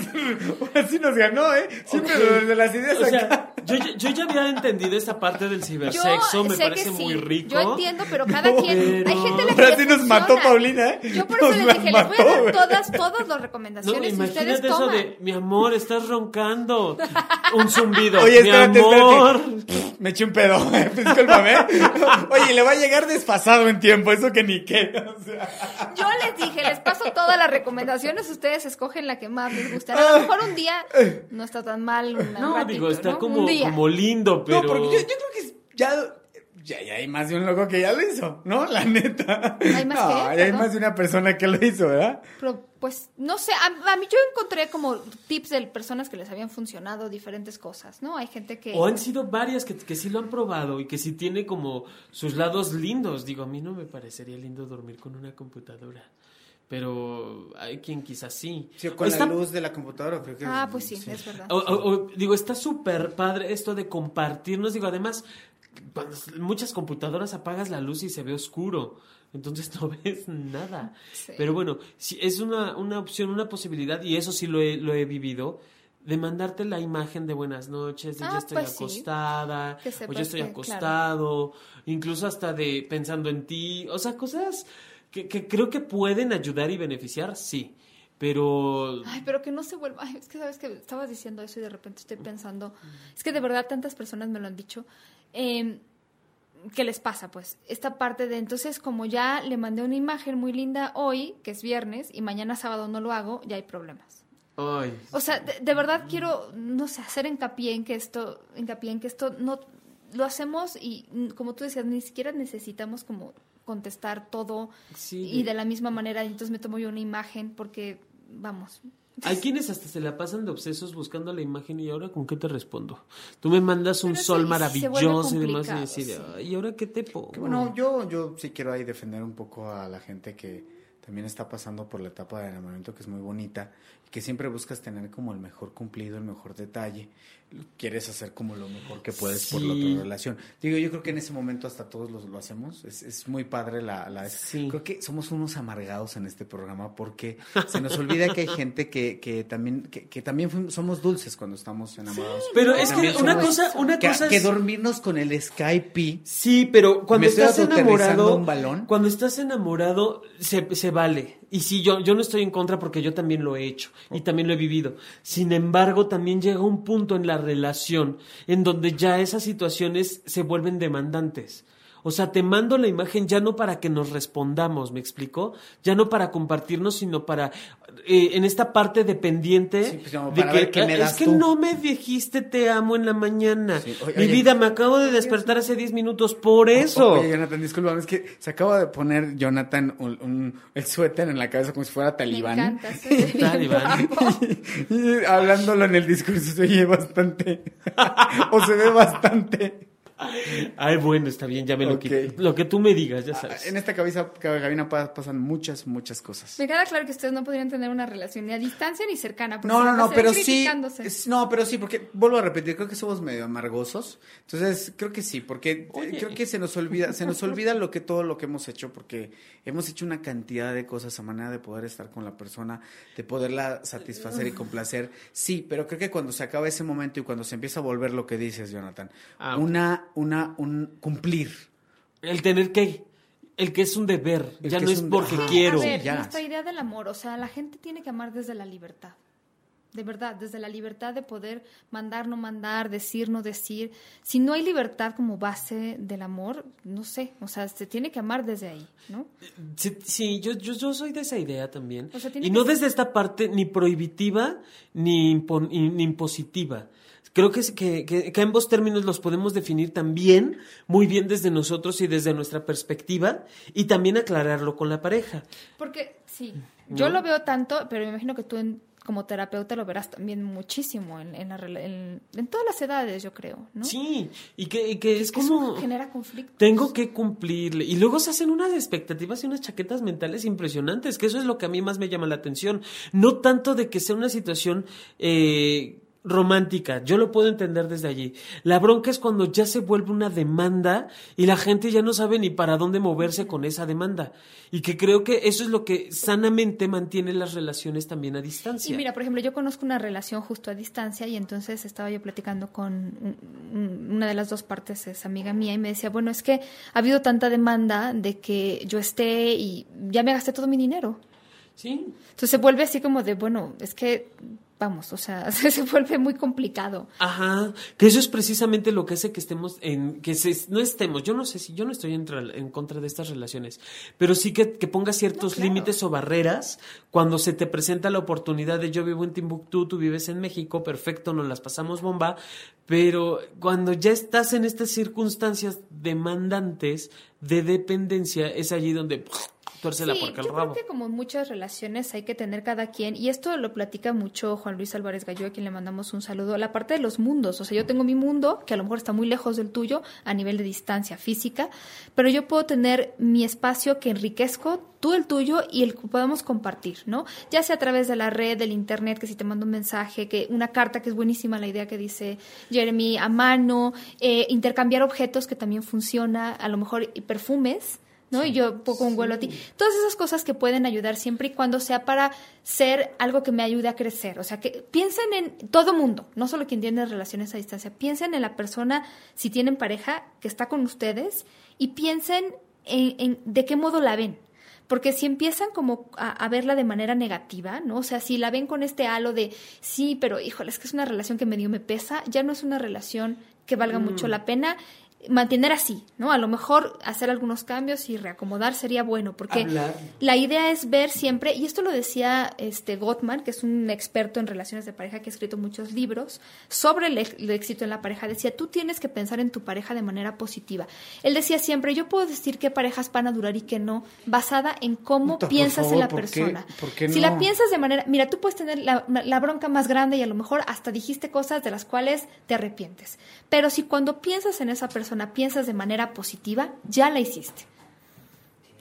ahora sí nos ganó, ¿eh? Siempre Ok. de las ideas O acá. sea, yo, ya- yo ya había entendido esta parte del cibersexo, Yo me parece muy rico. Yo entiendo, pero cada quien, pero- hay gente a la que Ahora le sí nos mató. Paulina, ¿eh? Yo por eso Nos les la dije, les voy a dar todas, todas las No, recomendaciones ustedes imagínate eso toman. de, mi amor, estás roncando. Un zumbido. Oye, mi espérate, amor. espérate. Me eché un pedo, eh, discúlpame. Oye, le va a llegar desfasado en tiempo, eso que ni qué. O sea. Yo les dije, les paso todas las recomendaciones, ustedes escogen la que más les guste. A lo mejor un día no está tan mal. un No, ratito, digo, está ¿no? como, Un día. como lindo, pero. No, porque yo, yo creo que es- ya ya, ya hay más de un loco que ya lo hizo, ¿no? La neta. ¿Hay más no, ya hay más de una persona que lo hizo, ¿verdad? Pero, pues, no sé, a, a mí yo encontré como tips de personas que les habían funcionado diferentes cosas, ¿no? Hay gente que... O han sido varias que, que sí lo han probado y que sí tiene como sus lados lindos. Digo, a mí no me parecería lindo dormir con una computadora. Pero hay quien quizás sí. Sí, o con Está- la luz de la computadora. Creo que Ah, pues sí, es verdad. o- o- o, digo, está súper padre esto de compartirnos. Digo, además, cuando muchas computadoras apagas la luz y se ve oscuro. Entonces no ves nada. Sí. Pero bueno, si es una, una opción, una posibilidad, y eso sí lo he, lo he vivido, de mandarte la imagen de buenas noches, de Ah, ya estoy pues sí. acostada, o ya estoy que, acostado, incluso hasta de pensando en ti, o sea, cosas que, que creo que pueden ayudar y beneficiar, sí. Pero Ay, pero que no se vuelva. Ay, es que sabes que estabas diciendo eso y de repente estoy pensando. Es que de verdad tantas personas me lo han dicho. Eh, ¿Qué les pasa? Pues esta parte de entonces, como ya le mandé una imagen muy linda hoy, que es viernes, y mañana sábado no lo hago, ya hay problemas. Ay, O sea, de, de verdad quiero, no sé, hacer hincapié en que esto, hincapié en que esto no lo hacemos y como tú decías, ni siquiera necesitamos como contestar todo Sí, y de- de la misma manera, entonces me tomo yo una imagen porque, vamos. hay quienes hasta se la pasan de obsesos buscando la imagen y ahora con qué te respondo. Tú me mandas un Pero sol sí, maravilloso y demás y decir, sí. "Ay, ¿y ahora qué te pongo? Bueno, yo, yo sí quiero ahí defender un poco a la gente que también está pasando por la etapa de enamoramiento que es muy bonita que siempre buscas tener como el mejor cumplido, el mejor detalle. Quieres hacer como lo mejor que puedes por la otra relación. Digo, yo creo que en ese momento hasta todos lo, lo hacemos. Es, es muy padre la... la Sí. Creo que somos unos amargados en este programa porque se nos olvida que hay gente que, que también, que, que también fuimos- somos dulces cuando estamos enamorados. Pero es que una cosa, una que, cosa que es... dormirnos con el Skype Sí, pero cuando ¿Me estoy estás enamorado, un balón? cuando estás enamorado se, se vale. Y sí, yo, yo no estoy en contra porque yo también lo he hecho y también lo he vivido. Sin embargo, también llega un punto en la relación en donde ya esas situaciones se vuelven demandantes. O sea, te mando la imagen ya no para que nos respondamos, ¿me explico? Ya no para compartirnos, sino para, eh, en esta parte dependiente Sí, pues, de para que, ver qué me "Ah, das es que tú". no me dijiste te amo en la mañana. Sí, oye, Mi oye. vida, me acabo de despertar hace 10 minutos por eso. Oye, Jonathan, discúlpame, es que se acaba de poner Jonathan un, un- el suéter en la cabeza como si fuera talibán. Me encanta. Talibán. Y hablándolo en el discurso se oye bastante. o se ve bastante. Ay, bueno, está bien, ya me lo Ok. quité. Lo que tú me digas, ya Ah, sabes. En esta cabeza, cabina pa- pasan muchas, muchas cosas. Me queda claro que ustedes no podrían tener una relación ni a distancia ni cercana. No, no, no, pero sí. No, pero sí, porque vuelvo a repetir, creo que somos medio amargosos. Entonces, creo que sí, porque eh, Oye. creo que se nos olvida, se nos olvida lo que todo lo que hemos hecho, porque hemos hecho una cantidad de cosas a manera de poder estar con la persona, de poderla satisfacer y complacer. Sí, pero creo que cuando se acaba ese momento y cuando se empieza a volver lo que dices, Jonathan, Ah, una, una, un cumplir. El tener que, el que es un deber, El ya no es porque quiero. A ver, ya. nuestra idea del amor, o sea, la gente tiene que amar desde la libertad. De verdad, desde la libertad de poder mandar, no mandar, decir, no decir. Si no hay libertad como base del amor, no sé, o sea, se tiene que amar desde ahí, ¿no? Sí, sí, yo, yo, yo soy de esa idea también. O sea, tiene y no ser- desde esta parte ni prohibitiva ni, impon- ni- ni impositiva. Creo que, que, que- que ambos términos los podemos definir también muy bien desde nosotros y desde nuestra perspectiva y también aclararlo con la pareja. Porque sí, yo lo veo tanto, pero me imagino que tú en- como terapeuta lo verás también muchísimo en, en, la en- en todas las edades, yo creo, ¿no? Sí, y que, y que es Que eso como... genera conflicto. Tengo que cumplirle. Y luego se hacen unas expectativas y unas chaquetas mentales impresionantes, que eso es lo que a mí más me llama la atención. No tanto de que sea una situación eh, romántica, yo lo puedo entender desde allí. La bronca es cuando ya se vuelve una demanda y la gente ya no sabe ni para dónde moverse con esa demanda. Y que creo que eso es lo que sanamente mantiene las relaciones también a distancia. Y mira, por ejemplo, yo conozco una relación justo a distancia y entonces estaba yo platicando con un- un- una de las dos partes, es amiga mía, y me decía, bueno, es que ha habido tanta demanda de que yo esté y ya me gasté todo mi dinero. Sí. Entonces se vuelve así como de, bueno, es que, vamos, o sea, se vuelve muy complicado. Ajá, que eso es precisamente lo que hace que estemos en, que se- no estemos, yo no sé si, yo no estoy en, tra- en contra de estas relaciones, pero sí que, que ponga ciertos claro. límites o barreras cuando se te presenta la oportunidad de yo vivo en Timbuktu, tú vives en México, perfecto, nos las pasamos bomba, pero cuando ya estás en estas circunstancias demandantes de dependencia, es allí donde. Sí, al yo rabo. creo que como muchas relaciones hay que tener cada quien, y esto lo platica mucho Juan Luis Álvarez Gallo, a quien le mandamos un saludo, la parte de los mundos. O sea, yo tengo mi mundo, que a lo mejor está muy lejos del tuyo a nivel de distancia física, pero yo puedo tener mi espacio que enriquezco, tú el tuyo y el que podamos compartir, ¿no? Ya sea a través de la red, del internet, que si te mando un mensaje, que una carta que es buenísima la idea que dice Jeremy a mano, eh, intercambiar objetos que también funciona, a lo mejor y perfumes, ¿no? Y yo poco un vuelo a ti. Todas esas cosas que pueden ayudar siempre y cuando sea para ser algo que me ayude a crecer. O sea, que piensen en todo mundo, no solo quien tiene relaciones a distancia. Piensen en la persona, si tienen pareja, que está con ustedes y piensen en, en de qué modo la ven. Porque si empiezan como a, a verla de manera negativa, ¿no? O sea, si la ven con este halo de, sí, pero híjole, es que es una relación que medio me pesa, ya no es una relación que valga mucho la pena mantener así, ¿no? A lo mejor hacer algunos cambios y reacomodar sería bueno, porque Hablar. la idea es ver siempre, y esto lo decía este Gottman, que es un experto en relaciones de pareja que ha escrito muchos libros sobre el, éxito en la pareja, decía, tú tienes que pensar en tu pareja de manera positiva. Él decía siempre, yo puedo decir qué parejas van a durar y qué no, basada en cómo Puta, piensas favor, en la ¿por qué- persona. por qué Si no? la piensas de manera, mira, tú puedes tener la, la bronca más grande y a lo mejor hasta dijiste cosas de las cuales te arrepientes. Pero si cuando piensas en esa persona piensas de manera positiva, ya la hiciste.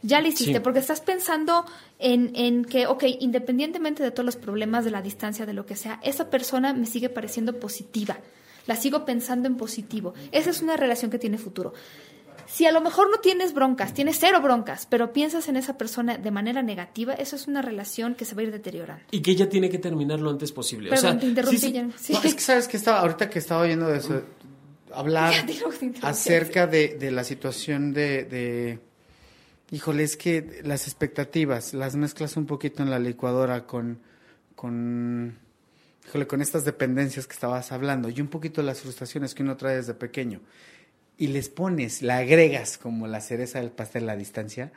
Ya la hiciste, Sí. porque estás pensando en, en que, ok, independientemente de todos los problemas de la distancia, de lo que sea, esa persona me sigue pareciendo positiva. La sigo pensando en positivo. Esa es una relación que tiene futuro. Si a lo mejor no tienes broncas, tienes cero broncas, pero piensas en esa persona de manera negativa, eso es una relación que se va a ir deteriorando. Y que ella tiene que terminar lo antes posible. o Perdón, sea, te interrumpí. sí, sí, ya. Sí. No, es que sabes que estaba, ahorita que estaba oyendo de eso, hablar acerca de, de la situación de, de, híjole, es que las expectativas, las mezclas un poquito en la licuadora con, con, híjole, con estas dependencias que estabas hablando y un poquito las frustraciones que uno trae desde pequeño y les pones, la agregas como la cereza del pastel a la distancia,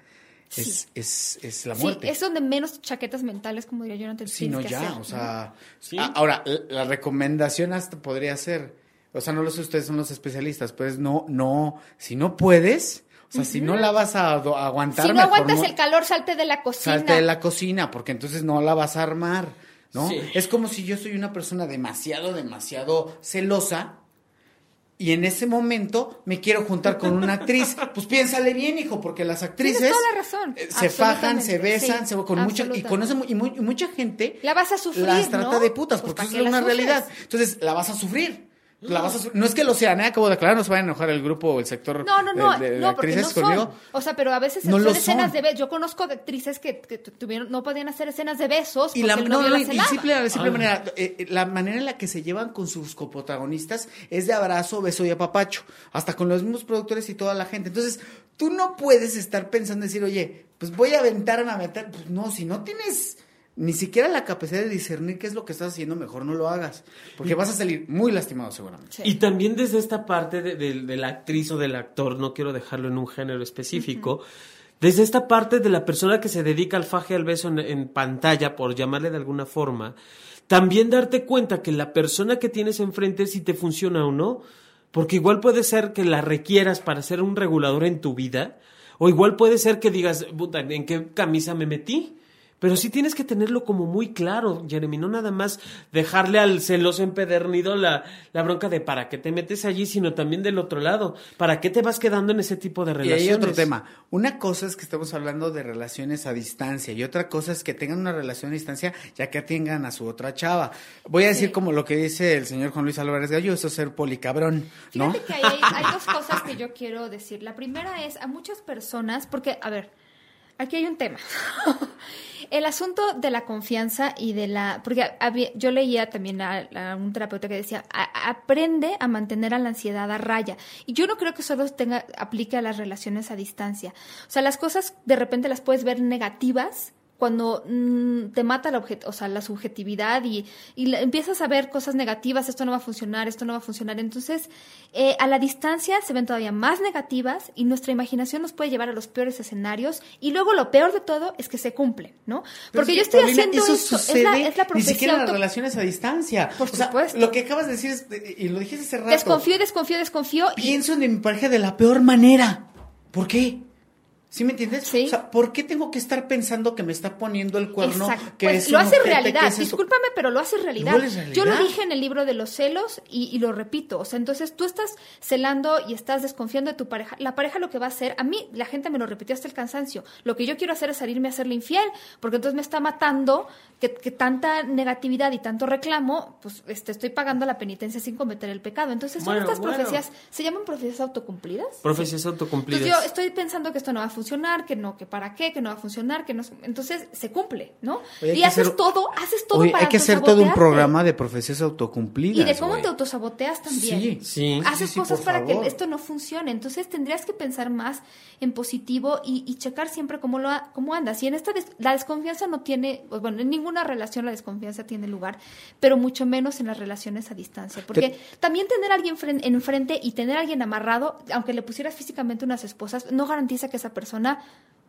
es, es, es la Sí, muerte. es donde menos chaquetas mentales, como diría yo, no te Sí, tienes no, que ya, hacer, o sea. Sí. Ahora, la, la recomendación hasta podría ser, o sea, no lo sé, ustedes son los especialistas, pues no, no, si no puedes, o sea, si no la vas a, aguantar, Si no aguantas no- el calor, salte de la cocina. salte de la cocina, porque entonces no la vas a armar, ¿no? Sí. Es como si yo soy una persona demasiado, demasiado celosa. Y en ese momento me quiero juntar con una actriz. Pues piénsale bien, hijo, porque las actrices Tienes toda la razón. eh, se fajan, se besan, sí, se con mucha y mu- y, mu- y mucha gente La vas a sufrir, las trata ¿no? de putas Pues, porque ¿para eso qué es una sufres? realidad. Entonces, la vas a sufrir. La vas a su- no es que lo sean, ¿eh? acabo de aclarar, no se vayan a enojar el grupo o el sector No, no, no, de, de- de no, porque no son. conmigo. O sea, pero a veces No son escenas son. de besos. Yo conozco de actrices que, que tu- tuvieron, no podían hacer escenas de besos Y la, el no, no, y simple, de simple Ah. manera, eh, eh, la manera en la que se llevan con sus coprotagonistas es de abrazo, beso y apapacho, hasta con los mismos productores y toda la gente. Entonces, tú no puedes estar pensando en decir, oye, pues voy a aventarme a meter. Pues no, si no tienes ni siquiera la capacidad de discernir qué es lo que estás haciendo, mejor no lo hagas, porque vas a salir muy lastimado seguramente. Sí. Y también desde esta parte de, de- de la actriz o del actor, no quiero dejarlo en un género específico, desde esta parte de la persona que se dedica al faje al beso en, en pantalla, por llamarle de alguna forma, también darte cuenta que la persona que tienes enfrente si te funciona o no, porque igual puede ser que la requieras para ser un regulador en tu vida, o igual puede ser que digas, "Puta, ¿en qué camisa me metí? Pero sí tienes que tenerlo como muy claro, Jeremy, no nada más dejarle al celoso empedernido la, la bronca de para qué te metes allí, sino también del otro lado, para qué te vas quedando en ese tipo de Y relaciones. hay otro tema. Una cosa es que estamos hablando de relaciones a distancia y otra cosa es que tengan una relación a distancia ya que tengan a su otra chava. Voy a decir como lo que dice el señor Juan Luis Álvarez Gallo, eso es ser policabrón, ¿no? Fíjate que hay, hay dos cosas que yo quiero decir. La primera es a muchas personas, porque, a ver, aquí hay un tema. El asunto de la confianza y de la... Porque había- yo leía también a, un terapeuta que decía, "A- aprende a mantener a la ansiedad a raya. Y yo no creo que solo tenga, aplique a las relaciones a distancia. O sea, las cosas de repente las puedes ver negativas, cuando mm, te mata la, objet- o sea, la subjetividad y, y la- empiezas a ver cosas negativas, esto no va a funcionar, esto no va a funcionar. Entonces, eh, a la distancia se ven todavía más negativas y nuestra imaginación nos puede llevar a los peores escenarios y luego lo peor de todo es que se cumplen, ¿no? Porque yo es estoy Paulina, haciendo eso esto, sucede es la, es la ni profecía siquiera las relaciones a distancia. Por O sea, supuesto. lo que acabas de decir es- y lo dijiste hace rato. Desconfío, desconfío, desconfío y Pienso en mi pareja de la peor manera. ¿Por qué? ¿Sí me entiendes? Sí. O sea, ¿por qué tengo que estar pensando que me está poniendo el cuerno? Exacto. Que Pues es lo hace ojete, realidad. es? Discúlpame, pero lo hace realidad. ¿Lo vuelves realidad? Yo lo dije en el libro de los celos y, y lo repito. O sea, entonces tú estás celando y estás desconfiando de tu pareja. La pareja lo que va a hacer, a mí la gente me lo repitió hasta el cansancio. Lo que yo quiero hacer es salirme a hacerle infiel, porque entonces me está matando que, que tanta negatividad y tanto reclamo, pues este, estoy pagando la penitencia sin cometer el pecado. Entonces son Bueno, estas bueno. profecías, ¿se llaman profecías autocumplidas? Profecías autocumplidas. Entonces yo estoy pensando que esto no va a funcionar, que no, que para qué, que no va a funcionar, que no. Entonces se cumple, ¿no? Oye, y haces hacer- todo, haces todo Oye, para hay que hacer todo un programa de profecías autocumplidas. Y de cómo güey. te autosaboteas también. Sí, Sí. Haces sí, sí, cosas para favor. que esto no funcione. Entonces tendrías que pensar más en positivo y, y checar siempre cómo, lo, ha- cómo andas. Y en esta, des- la desconfianza no tiene, pues, bueno, en ninguna relación la desconfianza tiene lugar, pero mucho menos en las relaciones a distancia. Porque también tener a alguien fren- enfrente y tener a alguien amarrado, aunque le pusieras físicamente unas esposas, no garantiza que esa persona,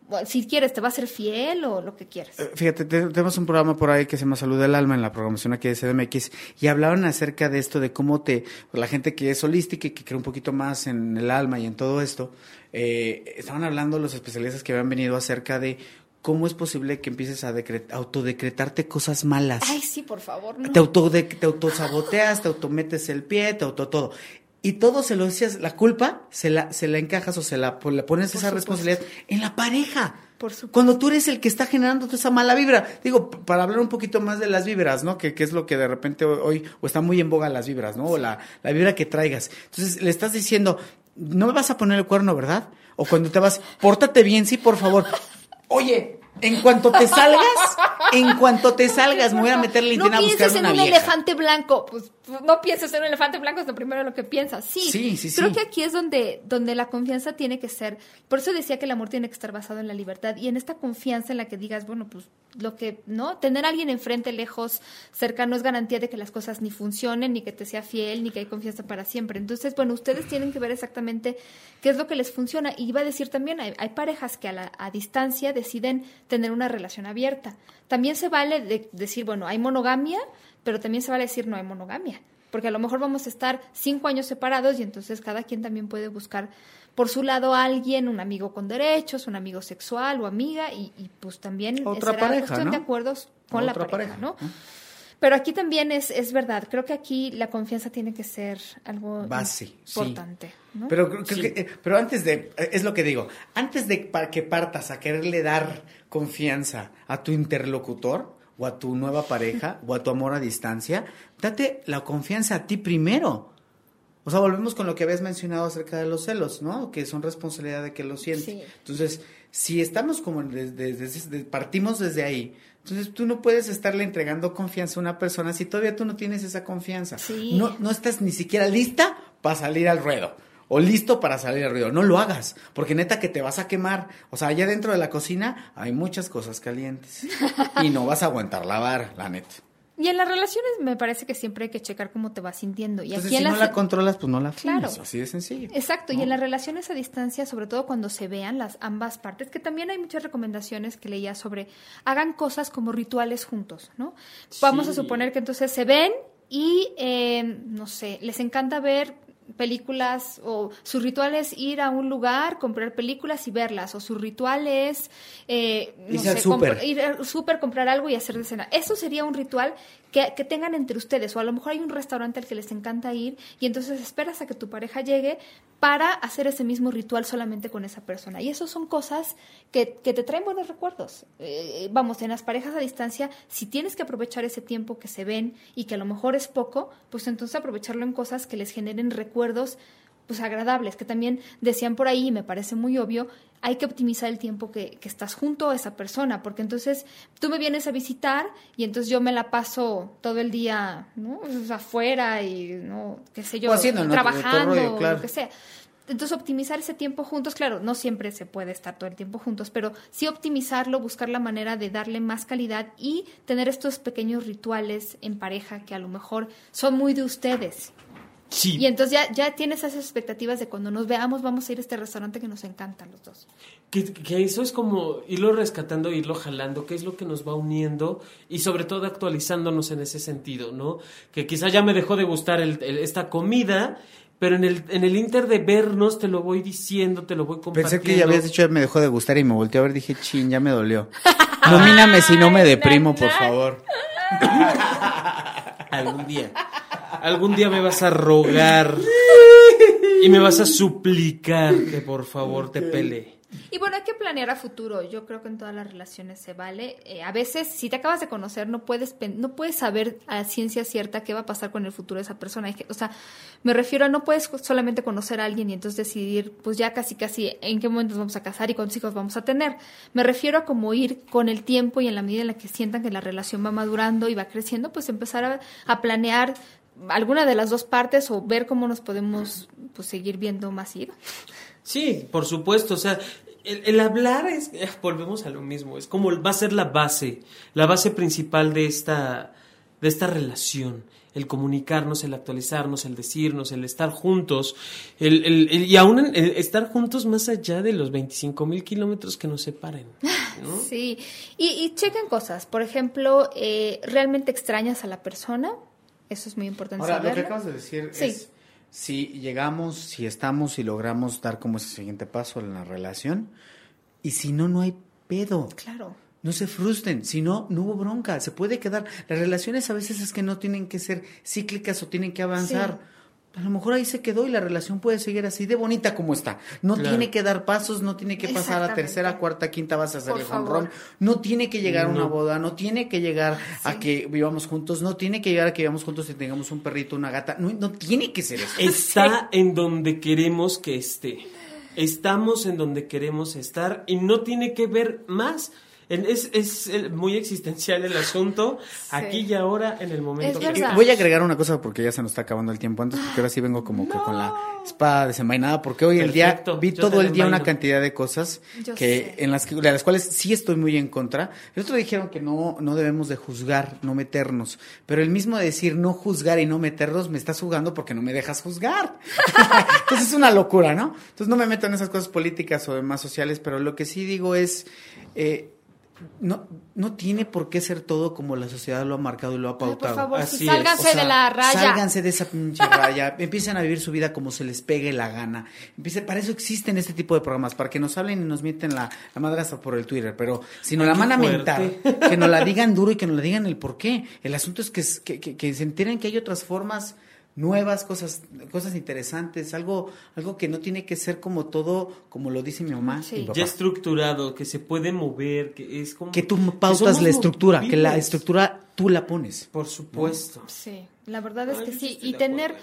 bueno, si quieres, te va a ser fiel o lo que quieras. Eh, Fíjate, te- tenemos un programa por ahí que se llama Salud del Alma en la programación aquí de CDMX y hablaban acerca de esto, de cómo te, la gente que es holística y que cree un poquito más en el alma y en todo esto, eh, estaban hablando los especialistas que habían venido acerca de cómo es posible que empieces a decre- autodecretarte cosas malas. Ay, sí, por favor. no. Te, auto te autosaboteas, te autometes el pie, te auto todo. Y todo se lo decías, la culpa se la, se la encajas o se la, le pones Por esa supuesto. responsabilidad en la pareja. Por supuesto. Cuando tú eres el que está generando toda esa mala vibra. Digo, para hablar un poquito más de las vibras, ¿no? Que, que es lo que de repente hoy, o está muy en boga las vibras, ¿no? O la, la vibra que traigas. Entonces le estás diciendo, no me vas a poner el cuerno, ¿verdad? O cuando te vas, pórtate bien, sí, por favor. Oye, en cuanto te salgas, en cuanto te salgas, me voy a meter No linterna a buscar pienses en una un vieja. elefante blanco. Pues, no pienses en un elefante blanco, es lo primero lo que piensas. Sí, Sí, sí, creo sí. que aquí es donde, donde la confianza tiene que ser. Por eso decía que el amor tiene que estar basado en la libertad y en esta confianza en la que digas, bueno, pues lo que, ¿no? Tener a alguien enfrente, lejos, cerca, no es garantía de que las cosas ni funcionen, ni que te sea fiel, ni que hay confianza para siempre. Entonces, bueno, ustedes tienen que ver exactamente qué es lo que les funciona. Y iba a decir también, hay, hay parejas que a, la, a distancia deciden tener una relación abierta. También se vale de- decir, bueno, hay monogamia, pero también se vale decir no hay monogamia. Porque a lo mejor vamos a estar cinco años separados y entonces cada quien también puede buscar por su lado a alguien, un amigo con derechos, un amigo sexual o amiga, y, y pues también Otra será pareja, cuestión ¿no? de acuerdos con la Otra pareja, pareja, ¿no? ¿no? Pero aquí también es, es verdad, creo que aquí la confianza tiene que ser algo Base, sí. importante. ¿no? Pero creo Sí. que, eh, pero antes de, eh, es lo que digo, antes de que partas a quererle dar confianza a tu interlocutor o a tu nueva pareja o a tu amor a distancia, date la confianza a ti primero. O sea, volvemos con lo que habías mencionado acerca de los celos, ¿no? Que son responsabilidad de que lo sientes. Sí. Entonces, si estamos como desde, desde- desde- partimos desde ahí, entonces tú no puedes estarle entregando confianza a una persona si todavía tú no tienes esa confianza. Sí. No, no estás ni siquiera lista para salir al ruedo. O listo para salir al ruedo. No lo hagas, porque neta que te vas a quemar. O sea, allá dentro de la cocina hay muchas cosas calientes. Y no vas a aguantar lavar, la neta. Y en las relaciones me parece que siempre hay que checar cómo te vas sintiendo. Y Entonces, aquí si no la controlas, pues no la Claro. Así de sencillo. Exacto, y en las relaciones a distancia, sobre todo cuando se vean las ambas partes, que también hay muchas recomendaciones que leía sobre hagan cosas como rituales juntos, ¿no? Vamos a suponer que entonces se ven y, eh, no sé, les encanta ver películas o su ritual es ir a un lugar, comprar películas y verlas, o su ritual es eh, no sé, compr- ir al súper, comprar algo y hacer de cena. Eso sería un ritual que, que tengan entre ustedes, o a lo mejor hay un restaurante al que les encanta ir y entonces esperas a que tu pareja llegue para hacer ese mismo ritual solamente con esa persona. Y eso son cosas que, que te traen buenos recuerdos. Eh, vamos, en las parejas a distancia, si tienes que aprovechar ese tiempo que se ven y que a lo mejor es poco, pues entonces aprovecharlo en cosas que les generen recuerdos pues agradables, que también decían por ahí, y me parece muy obvio, hay que optimizar el tiempo que, que estás junto a esa persona, porque entonces tú me vienes a visitar y entonces yo me la paso todo el día, ¿no? Afuera y, ¿no? qué sé yo, haciendo, ¿no? Trabajando, rollo, o claro. lo que sea. Entonces, optimizar ese tiempo juntos, claro, no siempre se puede estar todo el tiempo juntos, pero sí optimizarlo, buscar la manera de darle más calidad y tener estos pequeños rituales en pareja que a lo mejor son muy de ustedes. Sí. Y entonces ya, ya tienes esas expectativas de cuando nos veamos vamos a ir a este restaurante que nos encantan los dos. Que, que eso es como irlo rescatando, irlo jalando, que es lo que nos va uniendo y sobre todo actualizándonos en ese sentido, ¿no? Que quizá ya me dejó de gustar el- el- esta comida, pero en el, en el inter de vernos te lo voy diciendo, te lo voy compartiendo. Pensé que ya habías dicho, me dejó de gustar y me volteé a ver, dije, chin, ya me dolió. Nomíname si no me deprimo, por favor. Algún día. Algún día me vas a rogar y me vas a suplicar que por favor te pele. Y bueno, hay que planear a futuro. Yo creo que en todas las relaciones se vale. Eh, a veces, si te acabas de conocer, no puedes pen- no puedes saber a ciencia cierta qué va a pasar con el futuro de esa persona. O sea, me refiero a no puedes solamente conocer a alguien y entonces decidir, pues ya casi casi en qué momento nos vamos a casar y cuántos hijos vamos a tener. Me refiero a como ir con el tiempo y en la medida en la que sientan que la relación va madurando y va creciendo, pues empezar a, a planear alguna de las dos partes o ver cómo nos podemos pues seguir viendo más seguido. Sí, por supuesto, o sea, el, el hablar es, eh, volvemos a lo mismo, es como va a ser la base, la base principal de esta, de esta relación, el comunicarnos, el actualizarnos, el decirnos, el estar juntos, el, el- el- y aún en- el estar juntos más allá de los 25 mil kilómetros que nos separen, ¿no? Sí, y, y chequen cosas. Por ejemplo, eh, ¿realmente extrañas a la persona? Eso es muy importante Ahora, lo que acabas de decir Sí. es, si llegamos, si estamos y logramos dar como ese siguiente paso en la relación, y si no, no hay pedo. Claro. No se frustren, si no, no hubo bronca, se puede quedar. Las relaciones a veces es que no tienen que ser cíclicas o tienen que avanzar. A lo mejor ahí se quedó y la relación puede seguir así de bonita como está. No Claro. tiene que dar pasos, no tiene que pasar a tercera, cuarta, quinta, vas a hacer el jonrón. No tiene que llegar a una boda, no tiene que llegar a que vivamos juntos, no tiene que llegar a que vivamos juntos y tengamos un perrito, una gata. No, no tiene que ser eso. Está en donde queremos que esté. Estamos en donde queremos estar y no tiene que ver más. En- Es, es el- muy existencial el asunto, aquí y ahora, en el momento Es que. Voy a agregar una cosa porque ya se nos está acabando el tiempo antes, porque ahora sí vengo como que con la espada desenvainada, porque hoy el día vi yo todo el día una cantidad de cosas Yo que sé. en las que de las cuales sí estoy muy en contra. El otro dijeron que no no debemos de juzgar, no meternos, pero el mismo decir no juzgar y no meternos me estás jugando porque no me dejas juzgar. Entonces es una locura, ¿no? Entonces no me meto en esas cosas políticas o demás sociales, pero lo que sí digo es eh, no, no tiene por qué ser todo como la sociedad lo ha marcado y lo ha Ay, pautado. por favor, Así es. sálganse O sea, de la raya. Sálganse de esa pinche raya. Empiecen a vivir su vida como se les pegue la gana. Empiecen, para eso existen este tipo de programas, para que nos hablen y nos mienten la, la madre hasta por el Twitter. Pero si nos Ay, la van a mentar, que nos la digan duro y que nos la digan el por qué. El asunto es que, es- que, que- que se enteren que hay otras formas nuevas, cosas, cosas interesantes, algo, algo que no tiene que ser como todo, como lo dice mi mamá Sí. y mi papá. ya estructurado, que se puede mover, que es como... Que tú pautas la estructura, que la estructura tú la pones. Por supuesto. Sí, la verdad es Ay, que sí. Y tener,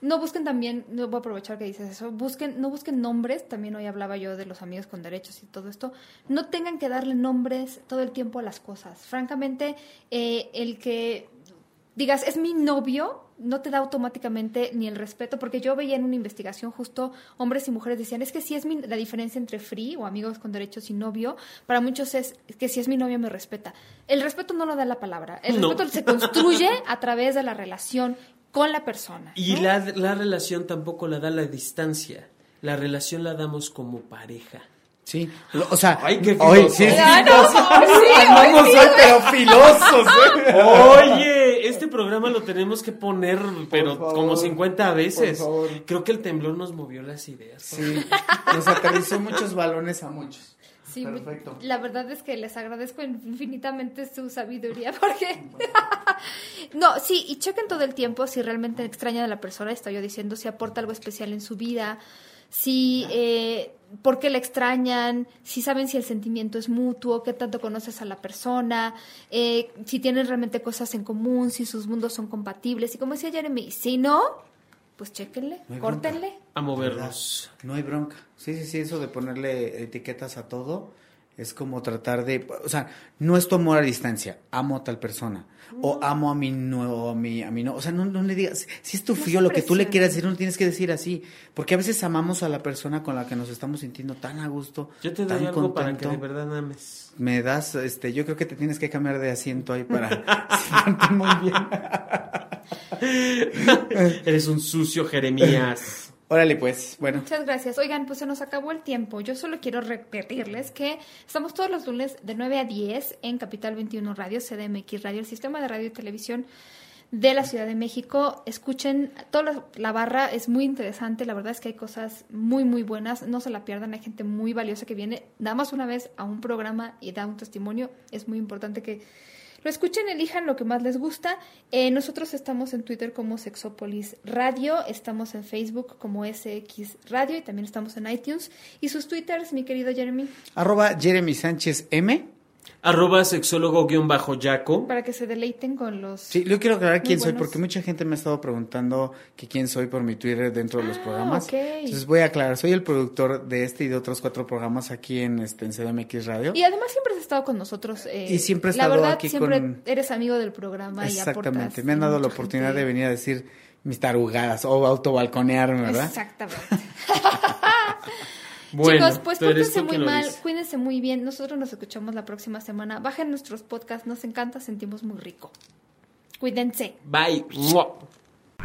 no busquen también, no voy a aprovechar que dices eso, busquen, no busquen nombres, también hoy hablaba yo de los amigos con derechos y todo esto, no tengan que darle nombres todo el tiempo a las cosas. Francamente, eh, el que digas, es mi novio, no te da automáticamente ni el respeto, porque yo veía en una investigación justo hombres y mujeres decían, es que si es mi, la diferencia entre free o amigos con derechos y novio, para muchos es que si es mi novio me respeta. El respeto no lo da la palabra, el No. respeto se construye a través de la relación con la persona. Y ¿no? la, la relación tampoco la da la distancia. La relación la damos como pareja. Sí, lo- o sea, Ay, qué hoy sí, sí, no, no, sí, hoy sí. hoy, pero filosos, ¿eh? Oye, programa lo tenemos que poner, pero favor, como 50 veces. por favor. Creo que el temblor nos movió las ideas. Sí, nos aterrizó muchos balones a muchos. Sí, Perfecto. la verdad es que les agradezco infinitamente su sabiduría porque no, sí, y chequen todo el tiempo si realmente extrañan a la persona, estoy yo diciendo, si aporta algo especial en su vida, si eh, por qué la extrañan, si saben si el sentimiento es mutuo, qué tanto conoces a la persona, eh, si tienen realmente cosas en común, si sus mundos son compatibles, y como decía Jeremy, si no, pues No hay córtenle. A movernos. No hay bronca. Sí, sí, sí, eso de ponerle etiquetas a todo Es como tratar de, o sea, no es tu amor a distancia, amo a tal persona. O amo a mi no, a mi, a mi no. O sea, no, no le digas, si es tu No frío lo que tú le quieras decir, no tienes que decir así. Porque a veces amamos a la persona con la que nos estamos sintiendo tan a gusto. Yo te tan doy algo para que de verdad ames. Me das, este, yo creo que te tienes que cambiar de asiento ahí para sentirte muy bien. Eres un sucio Jeremías. Órale, pues, bueno. Muchas gracias. Oigan, pues se nos acabó el tiempo. Yo solo quiero repetirles que estamos todos los lunes de 9 a 10 en Capital 21 Radio, CDMX Radio, el sistema de radio y televisión de la Ciudad de México. Escuchen, toda la, barra es muy interesante. La verdad es que hay cosas muy, muy buenas. No se la pierdan. Hay gente muy valiosa que viene nada más una vez a un programa y da un testimonio. Es muy importante que lo escuchen, elijan lo que más les gusta. Eh, nosotros estamos en Twitter como Sexópolis Radio, estamos en Facebook como SX Radio y también estamos en iTunes. ¿Y sus Twitters, mi querido Jeremy? Arroba Jeremy Sánchez M. Arroba sexólogo-yaco. Para que se deleiten con los... Sí, yo quiero aclarar quién soy porque mucha gente me ha estado preguntando que quién soy por mi Twitter dentro de los Ah, programas. ok. Entonces voy a aclarar, soy el productor de este y de otros cuatro programas aquí en, este, en CDMX Radio. Y además siempre has estado con nosotros. eh, Y siempre he La estado verdad, aquí siempre con- eres amigo del programa y. Exactamente, me han dado la oportunidad gente- de venir a decir mis tarugadas o autobalconearme, ¿verdad? Exactamente. Bueno, Chicos, pues pórtense muy mal, dice. cuídense muy bien. Nosotros nos escuchamos la próxima semana. Bajen nuestros podcasts, nos encanta, sentimos muy rico. Cuídense. Bye.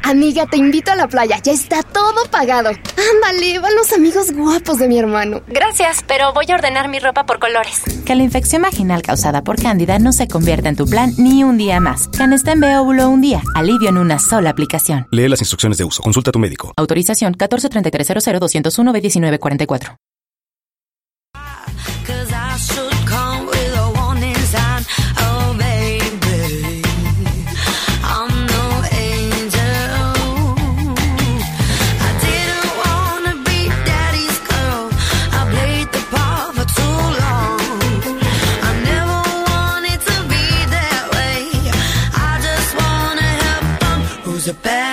Amiga, te invito a la playa. Ya está todo pagado. Ándale, van los amigos guapos de mi hermano. Gracias, pero voy a ordenar mi ropa por colores. Que la infección vaginal causada por cándida no se convierta en tu plan ni un día más. Canesten B óvulo un día. Alivio en una sola aplicación. Lee las instrucciones de uso. Consulta a tu médico. Autorización 143300 b 1944 a bad